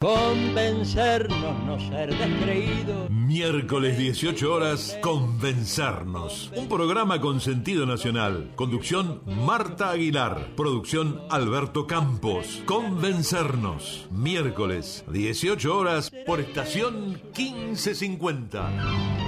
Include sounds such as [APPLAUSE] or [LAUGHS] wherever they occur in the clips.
Convencernos, no ser descreídos. Miércoles 18 horas, Convencernos. Un programa con sentido nacional. Conducción Marta Aguilar. Producción Alberto Campos. Convencernos. Miércoles 18 horas por estación 1550.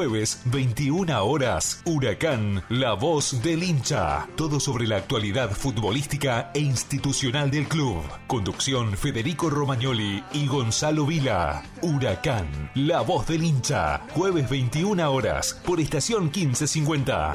Jueves, 21 horas, Huracán, la voz del hincha. Todo sobre la actualidad futbolística e institucional del club. Conducción Federico Romagnoli y Gonzalo Vila. Huracán, la voz del hincha. Jueves, 21 horas, por estación 1550.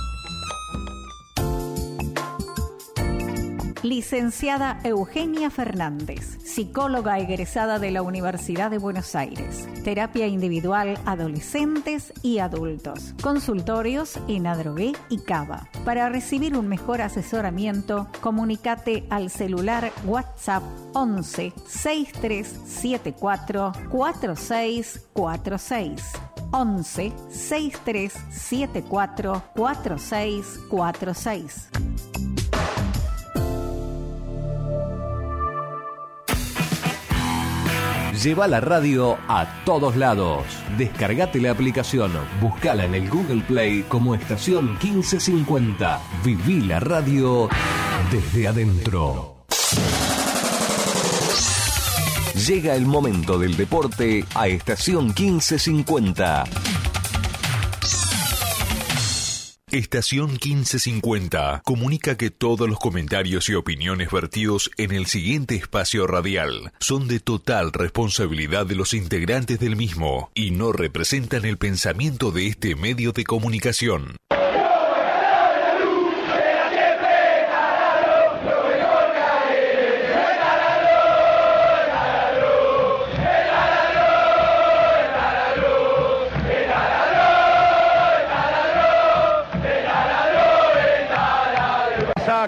Licenciada Eugenia Fernández, psicóloga egresada de la Universidad de Buenos Aires. Terapia individual adolescentes y adultos. Consultorios en Adrogué y Cava. Para recibir un mejor asesoramiento, comunícate al celular WhatsApp 11 6374 4646. 11 6374 4646. Lleva la radio a todos lados. Descargate la aplicación, buscala en el Google Play como estación 1550. Viví la radio desde adentro. Llega el momento del deporte a estación 1550. Estación 1550 comunica que todos los comentarios y opiniones vertidos en el siguiente espacio radial son de total responsabilidad de los integrantes del mismo y no representan el pensamiento de este medio de comunicación.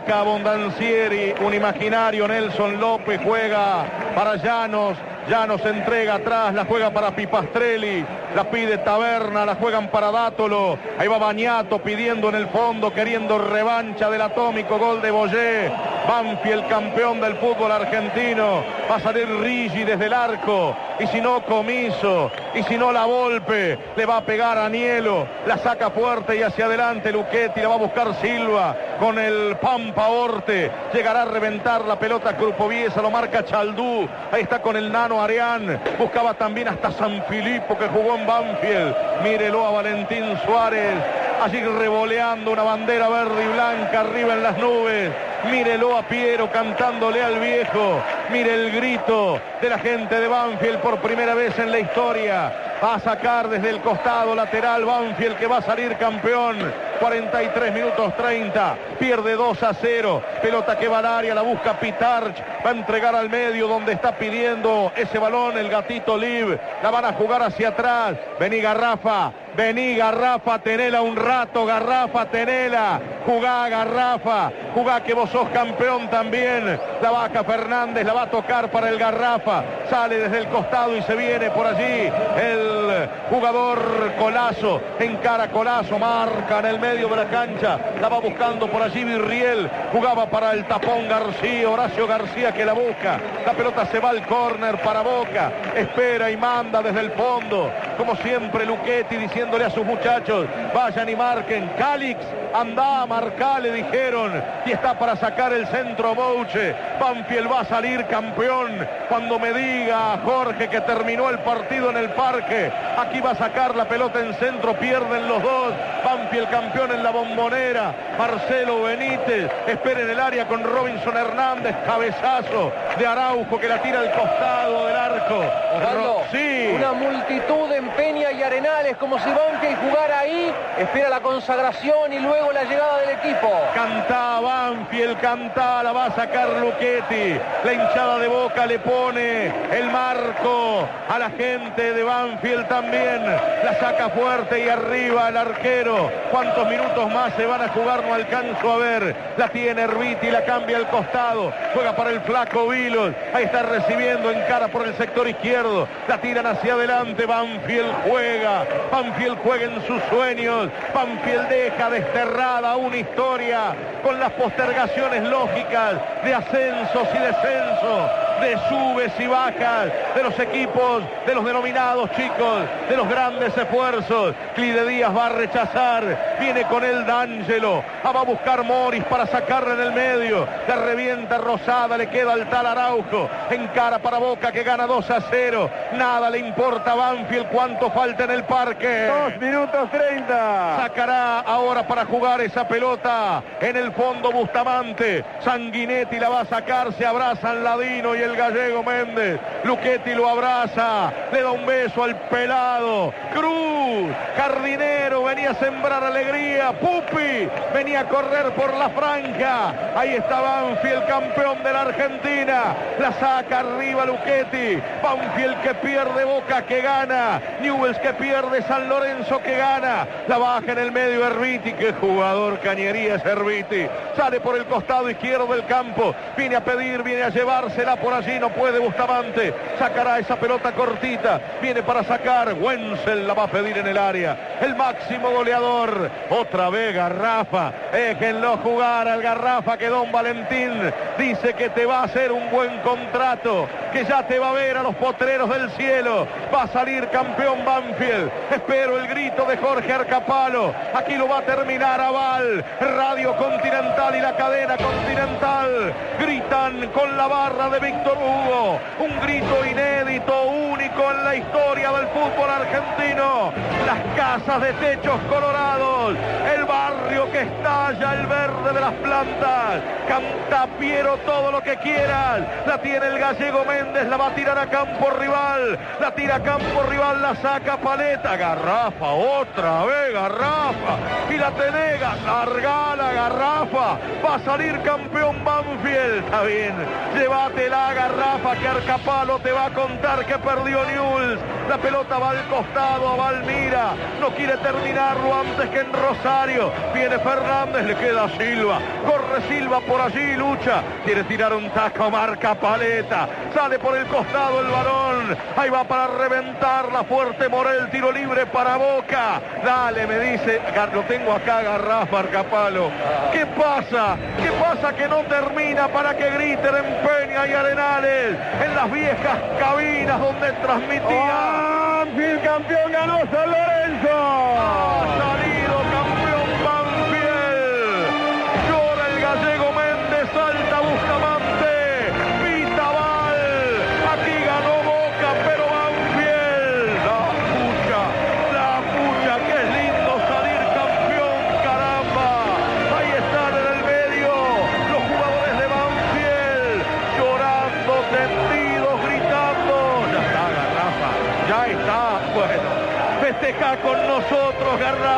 Saca Bondancieri, un imaginario Nelson López juega para Llanos, Llanos entrega atrás, la juega para Pipastrelli, la pide Taberna, la juegan para Dátolo, ahí va Bañato pidiendo en el fondo, queriendo revancha del atómico gol de Boyé, Banfield campeón del fútbol argentino, va a salir Rigi desde el arco, y si no Comiso, y si no la Volpe, le va a pegar a Nielo, la saca fuerte y hacia adelante Luchetti, la va a buscar Silva con el Pampa Orte, llegará a reventar la pelota Crupoviesa, lo marca Chaldú, ahí está con el nano Arián, buscaba también hasta San Filipo que jugó en Banfield, mírelo a Valentín Suárez, allí revoleando una bandera verde y blanca arriba en las nubes. Mírelo a Piero cantándole al viejo. Mire el grito de la gente de Banfield por primera vez en la historia. Va a sacar desde el costado lateral Banfield que va a salir campeón. 43 minutos 30. Pierde 2 a 0. Pelota que va al área, la busca Pitarch. Va a entregar al medio donde está pidiendo ese balón el gatito Liv. La van a jugar hacia atrás. Vení Garrafa. Vení Garrafa, tenela un rato, Garrafa, tenela. Jugá Garrafa. Jugá que vos sos campeón también. La vaca Fernández la va a tocar para el Garrafa. Sale desde el costado y se viene por allí el jugador Colazo. Encara Colazo, marca en el medio de la cancha. La va buscando por allí Virriel. Jugaba para el tapón García, Horacio García que la busca. La pelota se va al córner para Boca. Espera y manda desde el fondo. Como siempre Luchetti diciéndole a sus muchachos, vayan y marquen. Calix, anda, marca, le dijeron. Y está para sacar el centro Bouche. Banfield va a salir campeón. Cuando me diga Jorge que terminó el partido en el parque, aquí va a sacar la pelota en centro, pierden los dos. Banfield campeón en la bombonera. Marcelo Benítez espera en el área con Robinson Hernández. Cabezazo de Araujo que la tira al costado del arco. Osvaldo, Sí. Una multitud en Peña y Arenales, como si Banfield jugara ahí, espera la consagración y luego la llegada del equipo. Cantá Banfield, cantá, la va a sacar Luchetti. La hinchada de Boca le pone el marco a la gente de Banfield también. La saca fuerte y arriba el arquero. ¿Cuántos minutos más se van a jugar? No alcanzo a ver. La tiene Herbiti, la cambia al costado. Juega para el flaco Vilos. Ahí está recibiendo en cara por el sector izquierdo. La tiran hacia adelante. Banfield juega. Banfield juega en sus sueños. Banfield deja una historia con las postergaciones lógicas de ascensos y descensos. de subes y bajas de los equipos, de los denominados chicos, de los grandes esfuerzos. Clide Díaz va a rechazar, viene con el D'Angelo, ah, va a buscar Morris para sacarle en el medio, le revienta Rosada, le queda al tal Araujo, en cara para Boca que gana 2 a 0, nada le importa a Banfield cuánto falta en el parque. Dos minutos 30. Sacará ahora para jugar esa pelota en el fondo Bustamante. Sanguinetti la va a sacar, se abrazan Ladino y el gallego Méndez. Luchetti lo abraza, le da un beso al pelado. Cruz, Jardinero, venía a sembrar alegría. Pupi, venía a correr por la franja. Ahí está Banfield, campeón de la Argentina. La saca arriba Luchetti. Banfield que pierde Boca, que gana. Newells que pierde San Lorenzo, que gana. La baja en el medio Herbiti, que jugador cañería es Herbiti. Sale por el costado izquierdo del campo. Viene a pedir, viene a llevársela por allí. No puede Bustamante. Sacará esa pelota cortita. Viene para sacar. Wenzel la va a pedir en el área. El máximo goleador. Otra vez Garrafa. Déjenlo jugar al Garrafa que Don Valentín dice que te va a hacer un buen contrato. Que ya te va a ver a los potreros del cielo. Va a salir campeón Banfield. Espero el grito de Jorge Arcapalo. Aquí lo va a terminar Aval. Radio Continental y la cadena Continental. Gritan con la barra de Víctor Hugo. Un grito inédito, único en la historia del fútbol argentino. Las casas de techos colorados. El barrio que estalla el verde de las plantas. Canta Piero todo lo que quieras. La tiene el gallego Méndez. La va a tirar a campo rival. La tira a campo rival. La saca Paleta. Garrafa. Otra vez Garrafa. Y la tenega. Larga la Garrafa. Va a salir campeón Banfield. Está bien. Llévate la Garrafa que Arcapalo te va a contar que perdió Newell's. La pelota va al costado a Valmira. No quiere terminarlo antes que en Rosario. Viene Fernández, le queda Silva. Corre Silva por allí, lucha. Quiere tirar un taco, marca Paleta. Sale por el costado el balón. Ahí va para reventar la fuerte Morel. Tiro libre para Boca. Dale, me dice. Lo tengo acá, Garrafa, Arcapalo. ¿Qué pasa? ¿Qué pasa que no termina para que griten en Peña y Arenales? En las viejas cabinas donde transmitía. Banfield campeón ganó.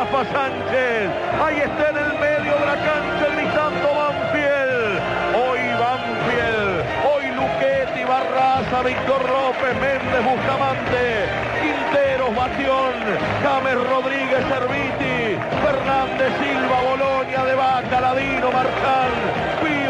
Garrafa Sánchez. Ahí está en el medio de la cancha gritando Banfield. Hoy Banfield. Hoy Luquetti, Barraza, Víctor López, Méndez, Bustamante, Quinteros, Batión, James Rodríguez, Serviti, Fernández Silva, Bolonia de Vaca, Ladino, Marcán,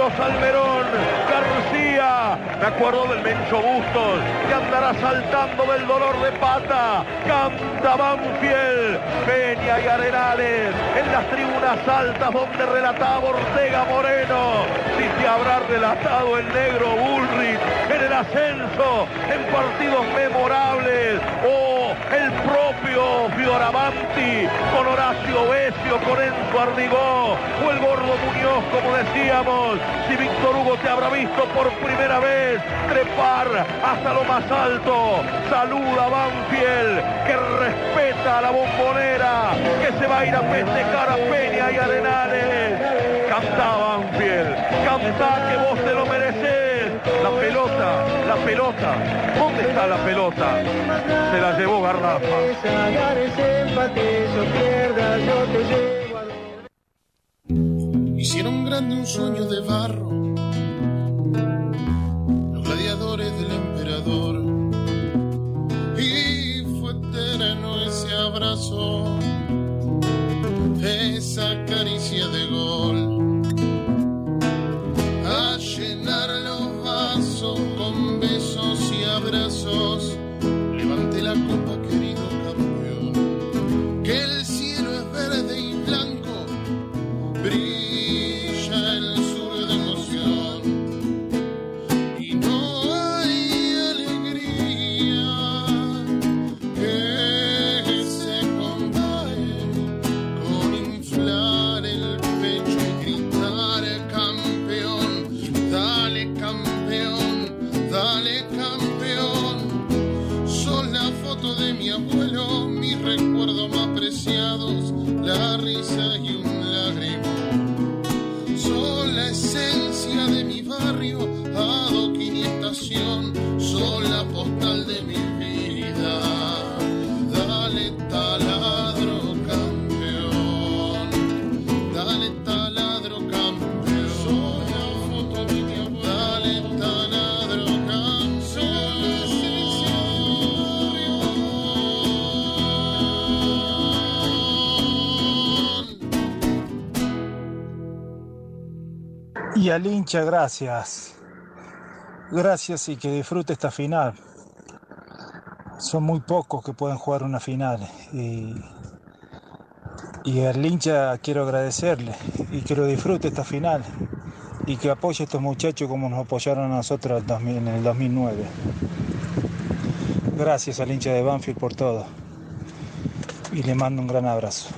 Pío Salmerón, García. Me acuerdo del Mencho Bustos, que andará saltando del dolor de pata. Canta Banfield, Peña y Arenales, en las tribunas altas donde relataba Ortega Moreno. Si te habrá relatado el negro Bullrich en el ascenso, en partidos memorables, o el propio Fioravanti con Horacio Besio, con Enzo Ardigó, o el gordo Muñoz, como decíamos. Si Víctor Hugo te habrá visto por primera vez trepar hasta lo más alto, saluda a Banfield, que respeta a la bombonera, que se va a ir a festejar a Peña y Arenales. Canta Banfield, canta que vos te lo mereces. La pelota, la pelota, ¿dónde está la pelota? Se la llevó Garrafa. Hicieron grande un sueño de barro, los gladiadores del emperador, y fue eterno ese abrazo, esa caricia de gol, Y al hincha, gracias. Gracias y que disfrute esta final. Son muy pocos que pueden jugar una final. Y, y al hincha quiero agradecerle y que lo disfrute esta final. Y que apoye a estos muchachos como nos apoyaron a nosotros en el 2000 en el 2009. Gracias al hincha de Banfield por todo. Y le mando un gran abrazo.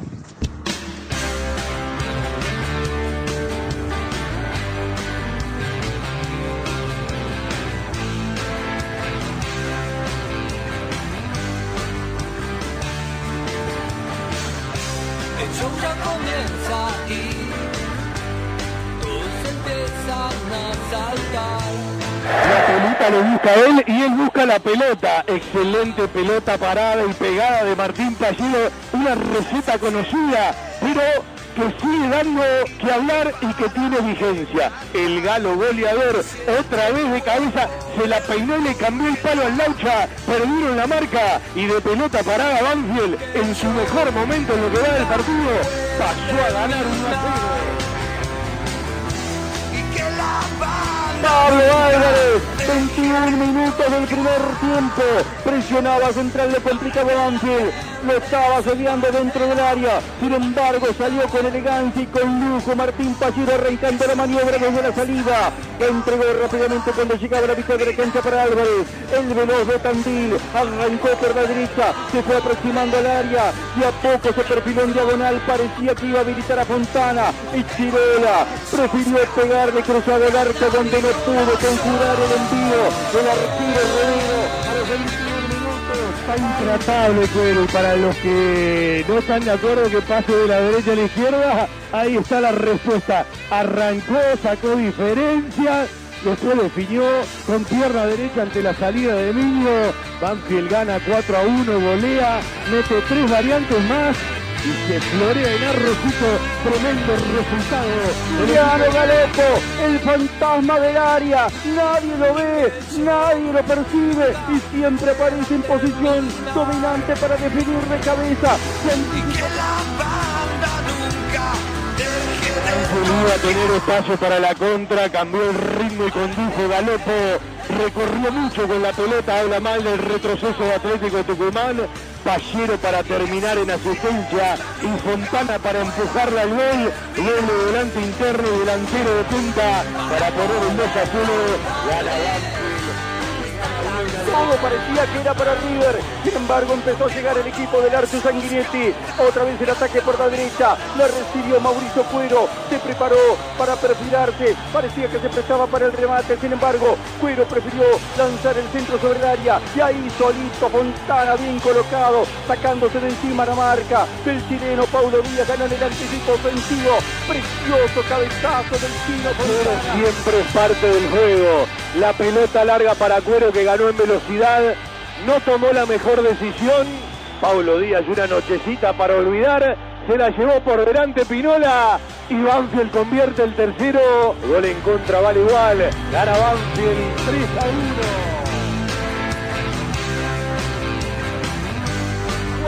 Busca él y él busca la pelota. Excelente pelota parada y pegada de Martín Pallero. Una receta conocida, pero que sigue dando que hablar y que tiene vigencia. El galo goleador, otra vez de cabeza, se la peinó le cambió el palo al Laucha. Perdieron la marca y de pelota parada Banfield en su mejor momento en lo que va del partido. Pasó a ganar 1 Pablo Álvarez, 21 minutos del primer tiempo. Presionaba central, le complicaba Banfield. Lo estaba asediando dentro del área. Sin embargo, salió con elegancia y con lujo Martín Pallero arrancando la maniobra desde la salida. Entregó rápidamente cuando llegaba la mitad de la cancha para Álvarez. El veloz de Tandil arrancó por la derecha, se fue aproximando al área y a poco se perfiló en diagonal. Parecía que iba a habilitar a Fontana y Chirola prefirió pegarle cruzado el arco donde no pudo conjurar el envío del arquero a los 21 minutos. Está intratable Cuero y para los que no están de acuerdo que pase de la derecha a la izquierda, ahí está la respuesta. Arrancó, sacó diferencia. Después definió con pierna derecha ante la salida de Emilio. Banfield gana 4 a 1, golea, mete tres variantes más se florea en Arrocito. Tremendo resultado. Juliano Galopo, el fantasma del área. Nadie lo ve, nadie lo percibe y siempre aparece en posición dominante para definir de cabeza. A tener espacio para la contra, cambió el ritmo y condujo Galopo, recorrió mucho con la pelota, habla mal del retroceso de Atlético Tucumán, Pallero para terminar en asistencia y Fontana para empujarla al gol, doble volante interno y delantero de punta para poner un 2 a 0, gana Banfield. Todo parecía que era para River. Sin embargo, empezó a llegar el equipo del Arce Sanguinetti. Otra vez el ataque por la derecha. La recibió Mauricio Cuero. Se preparó para perfilarse. Parecía que se prestaba para el remate. Sin embargo, Cuero prefirió lanzar el centro sobre el área. Y ahí solito Fontana bien colocado. Sacándose de encima la marca del chileno Paulo Díaz. Ganó en el anticipo ofensivo. Precioso cabezazo del chino Fontana. Siempre es parte del juego. La pelota larga para Cuero que ganó en velocidad. No tomó la mejor decisión. Paulo Díaz una nochecita para olvidar. Se la llevó por delante Pinola. Y Banfield convierte el tercero. Gol en contra, vale igual. Gana Banfield 3 a 1.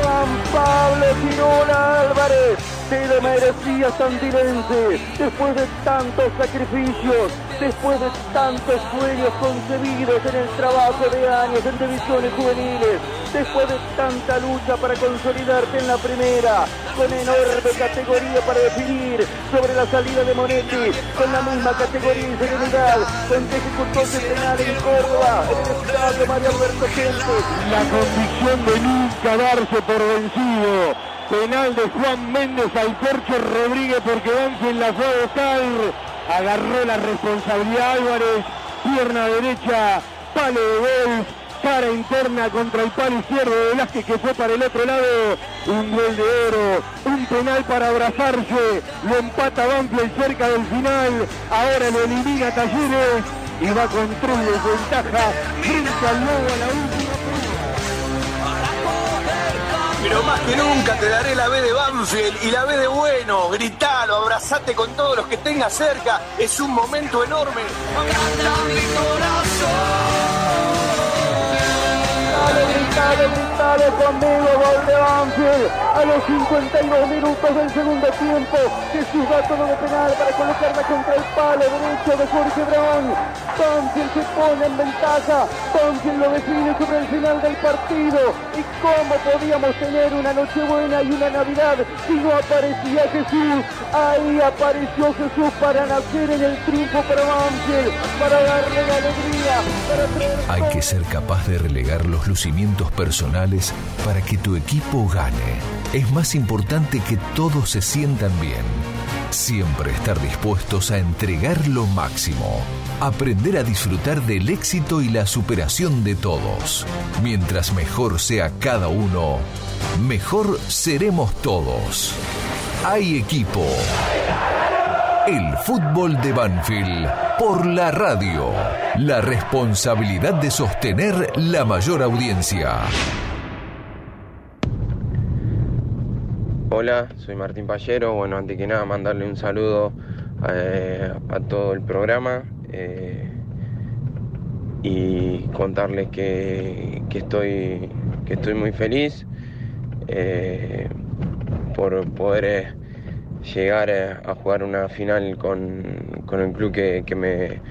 Juan Pablo Pinola Álvarez. Te lo merecía Santilense. Después de tantos sacrificios, después de tantos sueños concebidos en el trabajo de años en divisiones juveniles, después de tanta lucha para consolidarte en la primera, con enorme categoría para definir sobre la salida de Monetti, con la misma categoría y serenidad, con que ejecutó ese penal en Córdoba, en el estadio Alberto Gentes. La convicción de nunca darse por vencido. Penal de Juan Méndez al Percho Rodríguez porque Banfield la fue a buscar. Agarró la responsabilidad Álvarez, pierna derecha, palo de gol, cara interna contra el palo izquierdo de Velázquez que fue para el otro lado. Un gol de oro, un penal para abrazarse, lo empata Banfield cerca del final, ahora lo elimina Talleres. y va con tres de ventaja frente al Lobo a la última Pero más que nunca te daré la B de Banfield y la B de bueno. Gritalo, abrazate con todos los que tengas cerca. Es un momento enorme. Gritale conmigo, gol de Banfield. A los 52 minutos del segundo tiempo, Jesús da todo de penal para colocarla contra el palo derecho de Jorge Brown. Banfield se pone en ventaja. Banfield lo define sobre el final del partido. ¿Y cómo podíamos tener una Nochebuena y una Navidad si no aparecía Jesús? Ahí apareció Jesús para nacer en el triunfo para Banfield, para darle la alegría, para traer Hay que ser capaz de relegar los lucimientos personales para que tu equipo gane. Es más importante que todos se sientan bien. Siempre estar dispuestos a entregar lo máximo. Aprender a disfrutar del éxito y la superación de todos. Mientras mejor sea cada uno, mejor seremos todos. Hay equipo. El fútbol de Banfield por la radio. La responsabilidad de sostener la mayor audiencia. Hola, soy Martín Pallero. Bueno, antes que nada mandarle un saludo eh, a todo el programa eh, y contarles que, que estoy, que estoy muy feliz eh, por poder llegar a jugar una final con, con el club que, que me,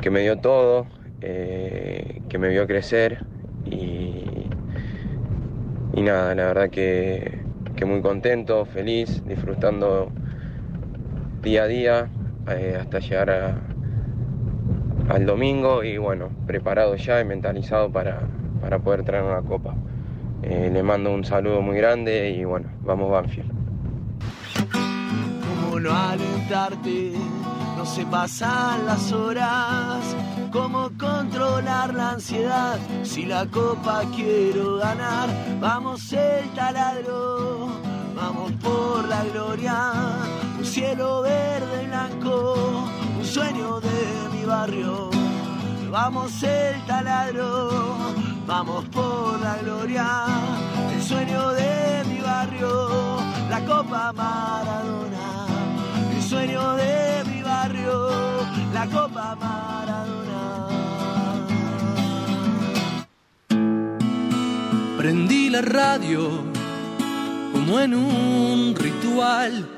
que me dio todo, que me vio crecer y, y nada, la verdad que, muy contento, feliz, disfrutando día a día eh, hasta llegar a- al domingo y bueno, preparado ya y mentalizado para, para poder traer una copa. Eh, le mando un saludo muy grande y bueno, vamos Banfield. No alentarte, no se pasan las horas, cómo controlar la ansiedad, si la copa quiero ganar, vamos el taladro, vamos por la gloria, un cielo verde y blanco, un sueño de mi barrio, vamos el taladro, vamos por la gloria, el sueño de mi barrio, la copa Maradona, sueño de mi barrio, la copa Maradona. Prendí la radio como en un ritual,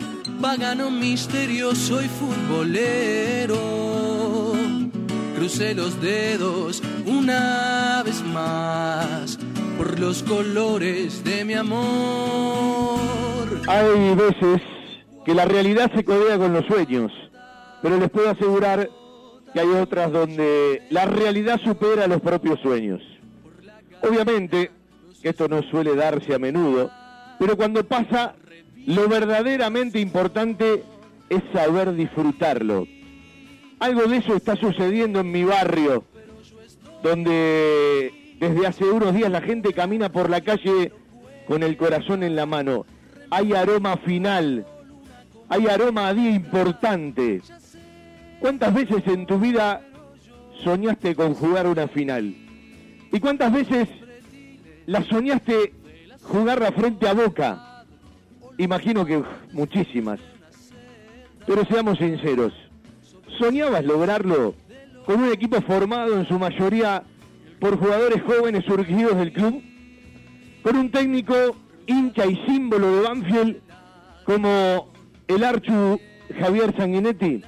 pagano misterioso y futbolero. Crucé los dedos una vez más por los colores de mi amor. Hay veces que la realidad se codea con los sueños, pero les puedo asegurar que hay otras donde la realidad supera los propios sueños. Obviamente esto no suele darse a menudo, pero cuando pasa, lo verdaderamente importante es saber disfrutarlo. Algo de eso está sucediendo en mi barrio, donde desde hace unos días la gente camina por la calle con el corazón en la mano. Hay aroma final, hay aroma a día importante. ¿Cuántas veces en tu vida soñaste con jugar una final? ¿Y cuántas veces la soñaste jugarla frente a Boca? Imagino que muchísimas. Pero seamos sinceros, ¿soñabas lograrlo con un equipo formado en su mayoría por jugadores jóvenes surgidos del club? Con un técnico hincha y símbolo de Banfield como el Archu Javier Sanguinetti?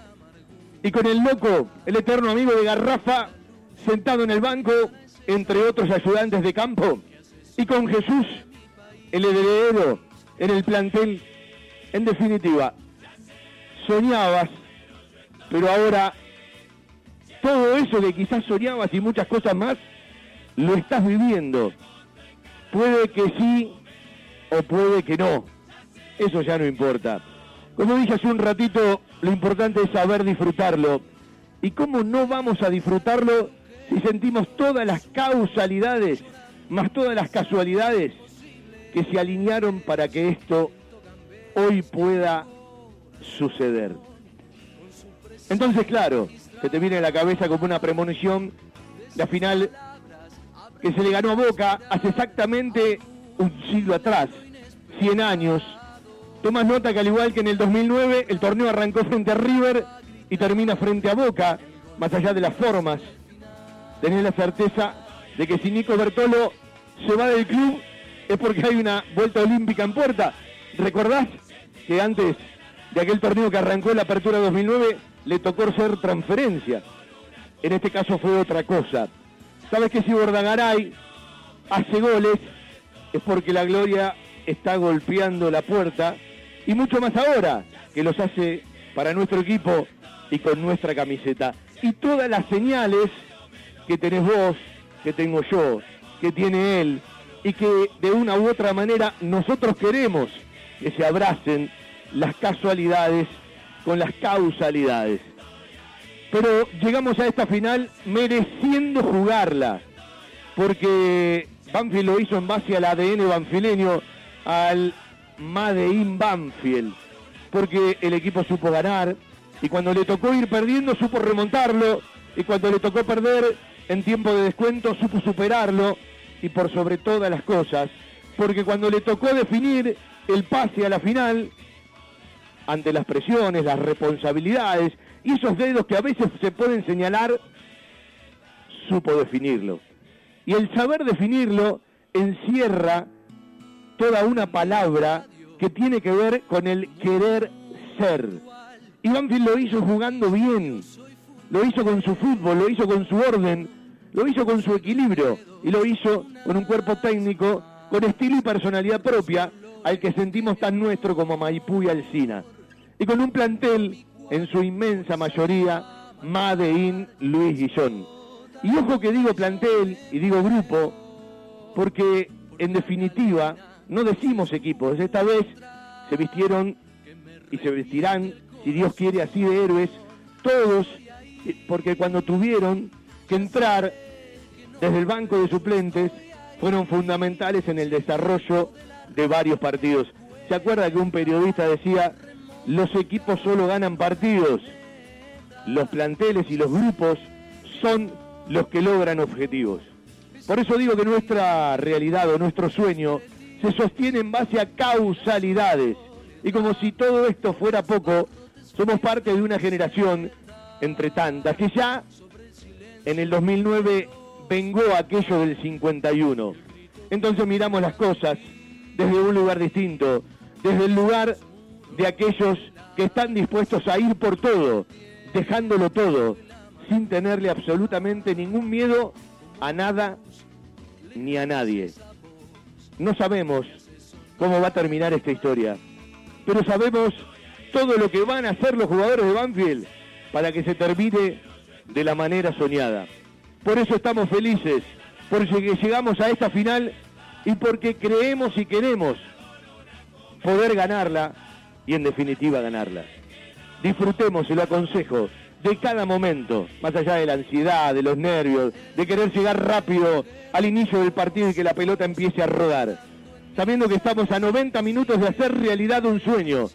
Y con el loco, el eterno amigo de Garrafa, sentado en el banco, entre otros ayudantes de campo. Y con Jesús, el heredero, en el plantel. En definitiva, soñabas, pero ahora todo eso que quizás soñabas y muchas cosas más, lo estás viviendo. Puede que sí o puede que no. Eso ya no importa. Como dije hace un ratito, lo importante es saber disfrutarlo. ¿Y cómo no vamos a disfrutarlo si sentimos todas las causalidades, más todas las casualidades que se alinearon para que esto hoy pueda suceder? Entonces, claro, se te viene a la cabeza como una premonición la final que se le ganó a Boca hace exactamente un siglo atrás, 100 años. Tomas nota que al igual que en el 2009, el torneo arrancó frente a River y termina frente a Boca, más allá de las formas. Tenés la certeza de que si Nico Bertolo se va del club es porque hay una vuelta olímpica en puerta. ¿Recordás que antes de aquel torneo que arrancó la apertura 2009 le tocó ser transferencia? En este caso fue otra cosa. ¿Sabes que si Bordagaray hace goles es porque la gloria está golpeando la puerta y mucho más ahora que los hace para nuestro equipo y con nuestra camiseta. Y todas las señales que tenés vos, que tengo yo, que tiene él y que de una u otra manera nosotros queremos que se abracen las casualidades con las causalidades. Pero llegamos a esta final mereciendo jugarla, porque Banfield lo hizo en base al ADN banfileño, al Made in Banfield, porque el equipo supo ganar y cuando le tocó ir perdiendo supo remontarlo y cuando le tocó perder en tiempo de descuento supo superarlo y por sobre todas las cosas, porque cuando le tocó definir el pase a la final, ante las presiones, las responsabilidades y esos dedos que a veces se pueden señalar, supo definirlo. Y el saber definirlo encierra toda una palabra que tiene que ver con el querer ser. Y Banfield lo hizo jugando bien, lo hizo con su fútbol, lo hizo con su orden, lo hizo con su equilibrio y lo hizo con un cuerpo técnico, con estilo y personalidad propia al que sentimos tan nuestro como Maipú y Alcina. Y con un plantel, en su inmensa mayoría, Made in Luis Guillón. Y ojo que digo plantel y digo grupo, porque en definitiva no decimos equipos, esta vez se vistieron y se vestirán, si Dios quiere, así de héroes, todos, porque cuando tuvieron que entrar desde el banco de suplentes, fueron fundamentales en el desarrollo de varios partidos. ¿Se acuerda que un periodista decía, los equipos solo ganan partidos, los planteles y los grupos son los que logran objetivos? Por eso digo que nuestra realidad o nuestro sueño se sostiene en base a causalidades. Y como si todo esto fuera poco, somos parte de una generación, entre tantas, que ya en el 2009 vengó aquello del 51. Entonces miramos las cosas desde un lugar distinto, desde el lugar de aquellos que están dispuestos a ir por todo, dejándolo todo, sin tenerle absolutamente ningún miedo a nada ni a nadie. No sabemos cómo va a terminar esta historia, pero sabemos todo lo que van a hacer los jugadores de Banfield para que se termine de la manera soñada. Por eso estamos felices, porque llegamos a esta final y porque creemos y queremos poder ganarla y en definitiva ganarla. Disfrutemos, se lo aconsejo, de cada momento, más allá de la ansiedad, de los nervios, de querer llegar rápido al inicio del partido y que la pelota empiece a rodar. Sabiendo que estamos a 90 minutos de hacer realidad un sueño.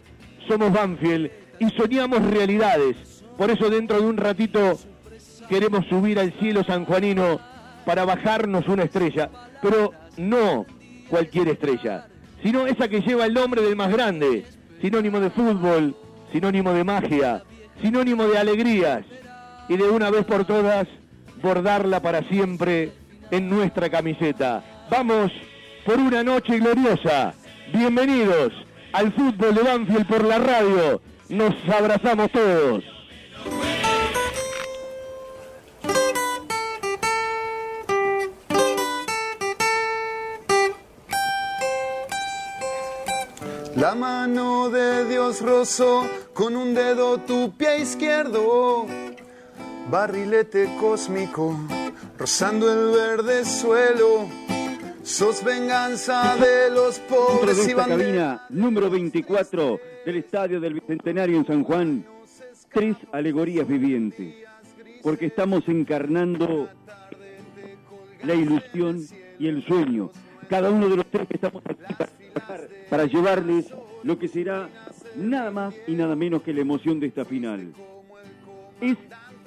Somos Banfield y soñamos realidades. Por eso dentro de un ratito queremos subir al cielo sanjuanino para bajarnos una estrella. Pero no cualquier estrella, sino esa que lleva el nombre del más grande, sinónimo de fútbol, sinónimo de magia, sinónimo de alegrías, y de una vez por todas bordarla para siempre en nuestra camiseta. Vamos por una noche gloriosa. Bienvenidos al fútbol de Banfield por la radio. Nos abrazamos todos. La mano de Dios rozó con un dedo tu pie izquierdo, barrilete cósmico, rozando el verde suelo. Sos venganza de los pobres y banderas. cabina número 24 del Estadio del Bicentenario en San Juan, tres alegorías vivientes, porque estamos encarnando la ilusión y el sueño. Cada uno de los tres que estamos aquí para, para llevarles lo que será nada más y nada menos que la emoción de esta final. Es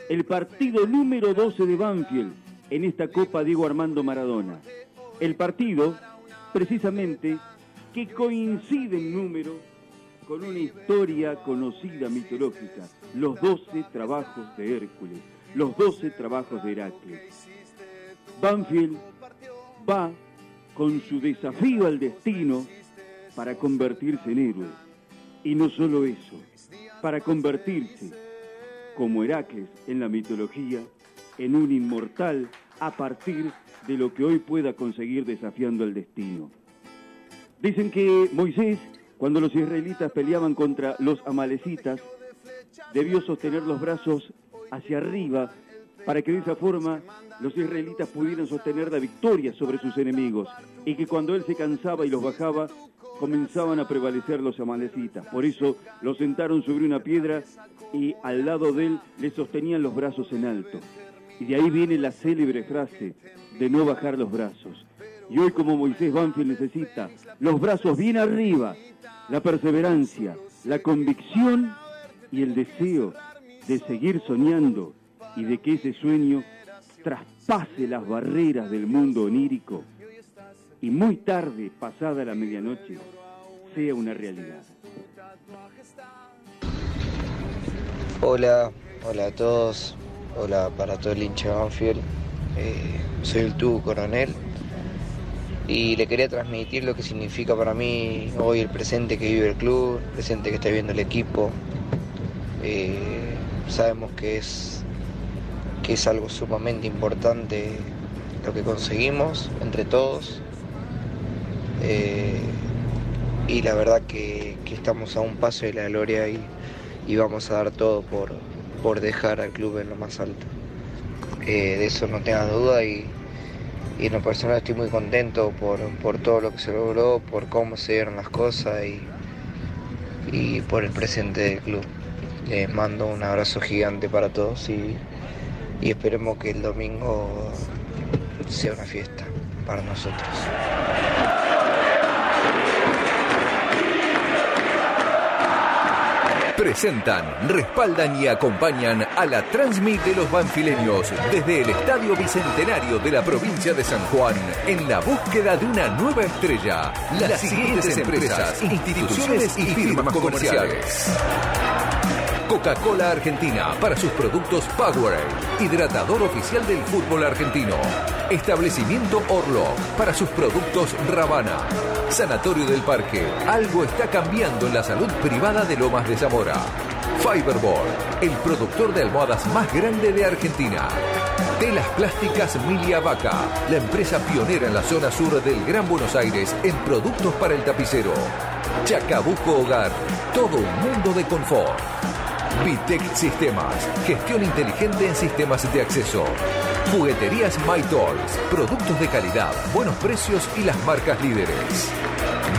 el partido número 12 de Banfield en esta Copa Diego Armando Maradona. El partido, precisamente, que coincide en número con una historia conocida mitológica, los 12 trabajos de Hércules, los 12 trabajos de Heracles. Banfield va con su desafío al destino para convertirse en héroe. Y no solo eso, para convertirse, como Heracles en la mitología, en un inmortal a partir de lo que hoy pueda conseguir desafiando al destino. Dicen que Moisés, cuando los israelitas peleaban contra los amalecitas, debió sostener los brazos hacia arriba para que de esa forma los israelitas pudieran sostener la victoria sobre sus enemigos y que cuando él se cansaba y los bajaba, comenzaban a prevalecer los amalecitas. Por eso lo sentaron sobre una piedra y al lado de él le sostenían los brazos en alto. Y de ahí viene la célebre frase de no bajar los brazos. Y hoy como Moisés Banfield necesita los brazos bien arriba, la perseverancia, la convicción y el deseo de seguir soñando y de que ese sueño traspase las barreras del mundo onírico y muy tarde, pasada la medianoche, sea una realidad. Hola, hola a todos, hola para todo el hincha Banfield. Eh, soy el Tubo Coronel y le quería transmitir lo que significa para mí hoy el presente que vive el club, el presente que está viviendo el equipo. Eh, sabemos que es, que es algo sumamente importante lo que conseguimos entre todos. Eh, y la verdad que, que, estamos a un paso de la gloria y, y vamos a dar todo por, por dejar al club en lo más alto. Eh, de eso no tengas duda y, y, en lo personal estoy muy contento por, por, todo lo que se logró, por cómo se dieron las cosas y, y por el presente del club. Les mando un abrazo gigante para todos y, y esperemos que el domingo sea una fiesta para nosotros. Presentan, respaldan y acompañan a la Transmit de los Banfileños desde el Estadio Bicentenario de la provincia de San Juan en la búsqueda de una nueva estrella. Las, Las siguientes empresas, instituciones y firmas comerciales. Coca-Cola Argentina para sus productos Powerade, hidratador oficial del fútbol argentino. Establecimiento Orlo para sus productos Ravana. Sanatorio del Parque, algo está cambiando en la salud privada de Lomas de Zamora. Fiberboard, el productor de almohadas más grande de Argentina. Telas Plásticas Milia Vaca, la empresa pionera en la zona sur del Gran Buenos Aires en productos para el tapicero. Chacabuco Hogar, todo un mundo de confort. Vitec Sistemas, gestión inteligente en sistemas de acceso. Jugueterías My Toys, productos de calidad, buenos precios y las marcas líderes.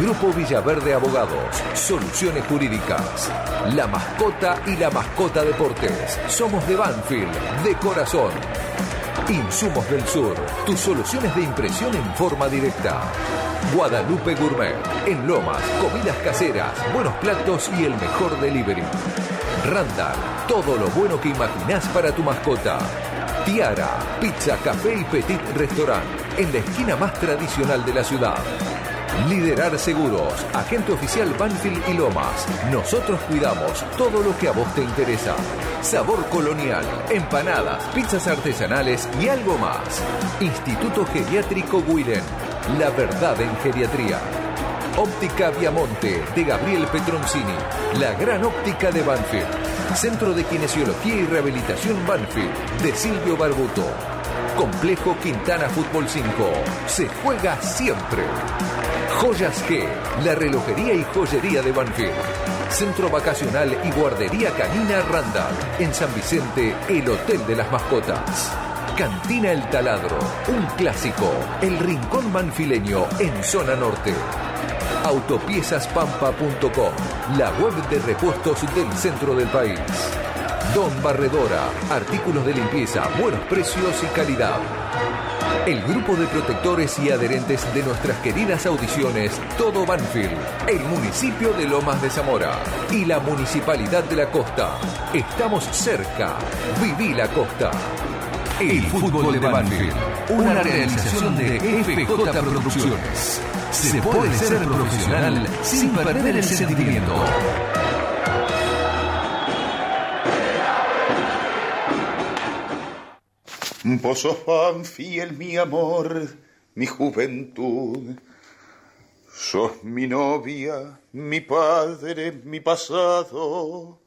Grupo Villaverde Abogados, soluciones jurídicas. La mascota y la mascota deportes. Somos de Banfield, de corazón. Insumos del Sur, tus soluciones de impresión en forma directa. Guadalupe Gourmet, en Lomas, comidas caseras, buenos platos y el mejor delivery. Randall, todo lo bueno que imaginás para tu mascota. Tiara, pizza, café y petit restaurant, en la esquina más tradicional de la ciudad. Liderar Seguros, agente oficial Banfield y Lomas. Nosotros cuidamos todo lo que a vos te interesa. Sabor colonial, empanadas, pizzas artesanales y algo más. Instituto Geriátrico Guiren, la verdad en geriatría. Óptica Viamonte de Gabriel Petroncini, la gran óptica de Banfield. Centro de Kinesiología y Rehabilitación Banfield de Silvio Barbuto. Complejo Quintana Fútbol 5. Se juega siempre. Joyas G, la relojería y joyería de Banfield. Centro Vacacional y Guardería Canina Randall. En San Vicente, el Hotel de las Mascotas. Cantina El Taladro, un clásico. El Rincón Manfileño en Zona Norte. Autopiezaspampa.com, la web de repuestos del centro del país. Don Barredora, artículos de limpieza, buenos precios y calidad. El grupo de protectores y adherentes de nuestras queridas audiciones Todo Banfield, el municipio de Lomas de Zamora y la Municipalidad de la Costa. Estamos cerca. Viví la Costa. El fútbol de Banfield, una realización de FJ Producciones. Se puede ser profesional sin perder el sentimiento. Vos sos fiel mi amor, mi juventud. Sos mi novia, mi padre, mi pasado.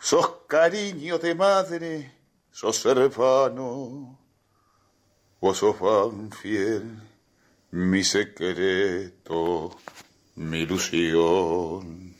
Sos cariño de madre, sos hermano. Vos sos fiel, mi secreto, mi ilusión.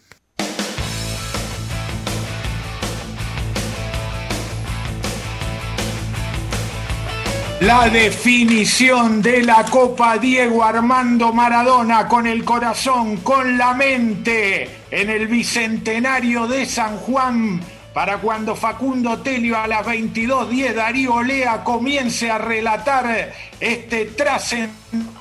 La definición de la Copa Diego Armando Maradona con el corazón, con la mente, en el Bicentenario de San Juan, para cuando Facundo Telio a las 22.10 Darío Lea comience a relatar este trascendente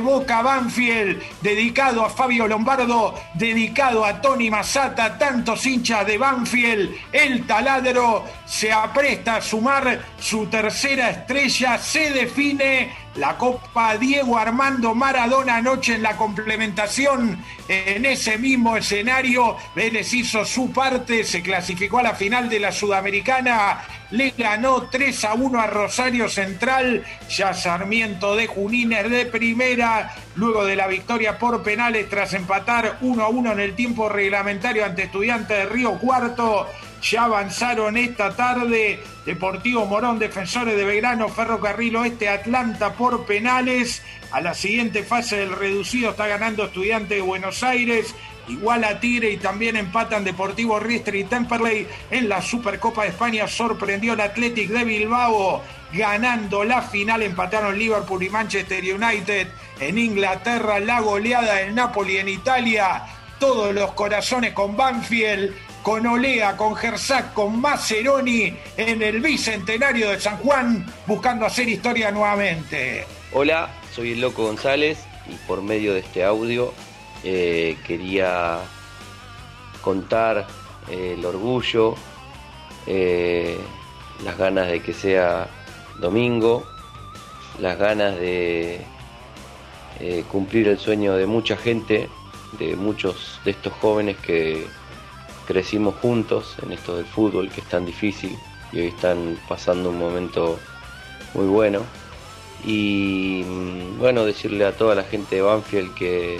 Boca Banfield, dedicado a Fabio Lombardo, dedicado a Tony Masata, tantos hinchas de Banfield, el taladro se apresta a sumar su tercera estrella, se define la Copa Diego Armando Maradona anoche en la complementación en ese mismo escenario. Vélez hizo su parte, se clasificó a la final de la Sudamericana, le ganó 3 a 1 a Rosario Central, ya Sarmiento de Junines de primera, luego de la victoria por penales tras empatar 1 a 1 en el tiempo reglamentario ante Estudiantes de Río Cuarto ya avanzaron esta tarde Deportivo Morón, Defensores de Belgrano, Ferrocarril Oeste, Atlanta por penales. A la siguiente fase del reducido está ganando Estudiante de Buenos Aires. Igual a Tigre y también empatan Deportivo Riestre y Temperley. En la Supercopa de España sorprendió el Athletic de Bilbao ganando la final. Empataron Liverpool y Manchester United. En Inglaterra la goleada del Napoli en Italia. Todos los corazones con Banfield con Olea, con Gersac, con Maceroni en el bicentenario de San Juan, buscando hacer historia nuevamente. Hola, soy el Loco González y por medio de este audio eh, quería contar eh, el orgullo, eh, las ganas de que sea domingo, las ganas de cumplir el sueño de mucha gente, de muchos de estos jóvenes que crecimos juntos en esto del fútbol que es tan difícil y hoy están pasando un momento muy bueno. Y mm, bueno, decirle a toda la gente de Banfield que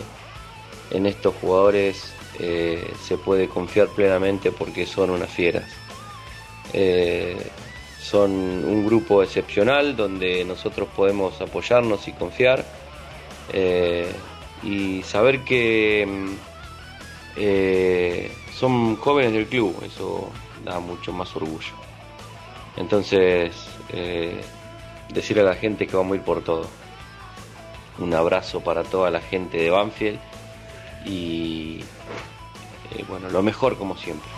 en estos jugadores eh, se puede confiar plenamente porque son unas fieras. Eh, son un grupo excepcional donde nosotros podemos apoyarnos y confiar eh, y saber que mm, son jóvenes del club, eso da mucho más orgullo. Entonces, eh, decir a la gente que vamos a ir por todo. Un abrazo para toda la gente de Banfield y eh, bueno, lo mejor como siempre.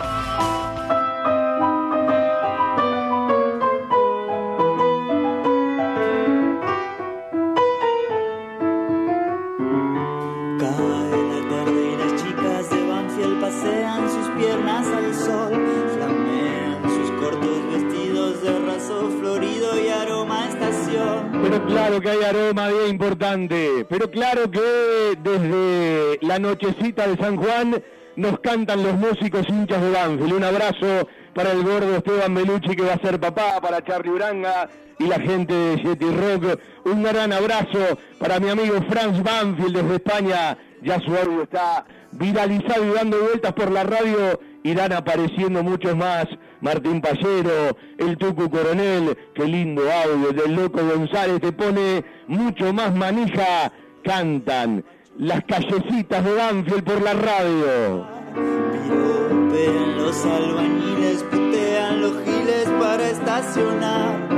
Claro que hay aroma bien importante, pero claro que desde la nochecita de San Juan nos cantan los músicos hinchas de Banfield. Un abrazo para el gordo Esteban Belucci que va a ser papá, para Charlie Uranga y la gente de Jetty Rock. Un gran abrazo para mi amigo Franz Banfield desde España. Ya su audio está viralizado y dando vueltas por la radio. Irán apareciendo muchos más Martín Pallero, el Tucu Coronel, qué lindo audio del Loco González, te pone mucho más manija, cantan las callecitas de Banfield por la radio. los albañiles, putean los giles para estacionar.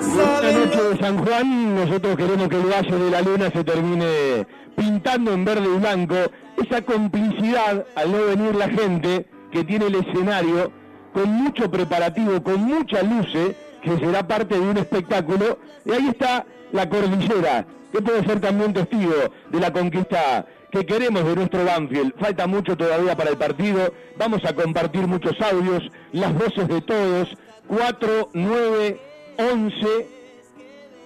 Esta noche de San Juan nosotros queremos que el Valle de la Luna se termine pintando en verde y blanco. Esa complicidad al no venir la gente que tiene el escenario con mucho preparativo, con mucha luces, que será parte de un espectáculo. Y ahí está la cordillera, que puede ser también testigo de la conquista que queremos de nuestro Banfield. Falta mucho todavía para el partido. Vamos a compartir muchos audios, las voces de todos. 4, 9, 11,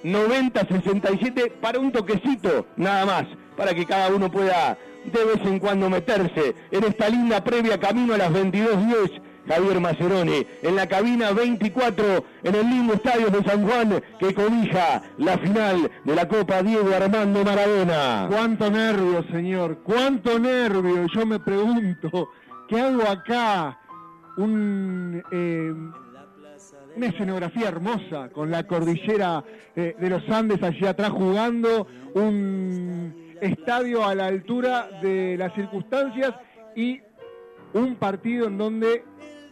90, 67, para un toquecito nada más, para que cada uno pueda de vez en cuando meterse en esta linda previa camino a las 22.10 Javier Maceroni, en la cabina 24, en el lindo estadio de San Juan, que cobija la final de la Copa Diego Armando Maradona. Cuánto nervio, señor, cuánto nervio. Yo me pregunto, ¿qué hago acá? Un, eh, una escenografía hermosa, con la cordillera eh, de los Andes allí atrás jugando, un estadio a la altura de las circunstancias y un partido en donde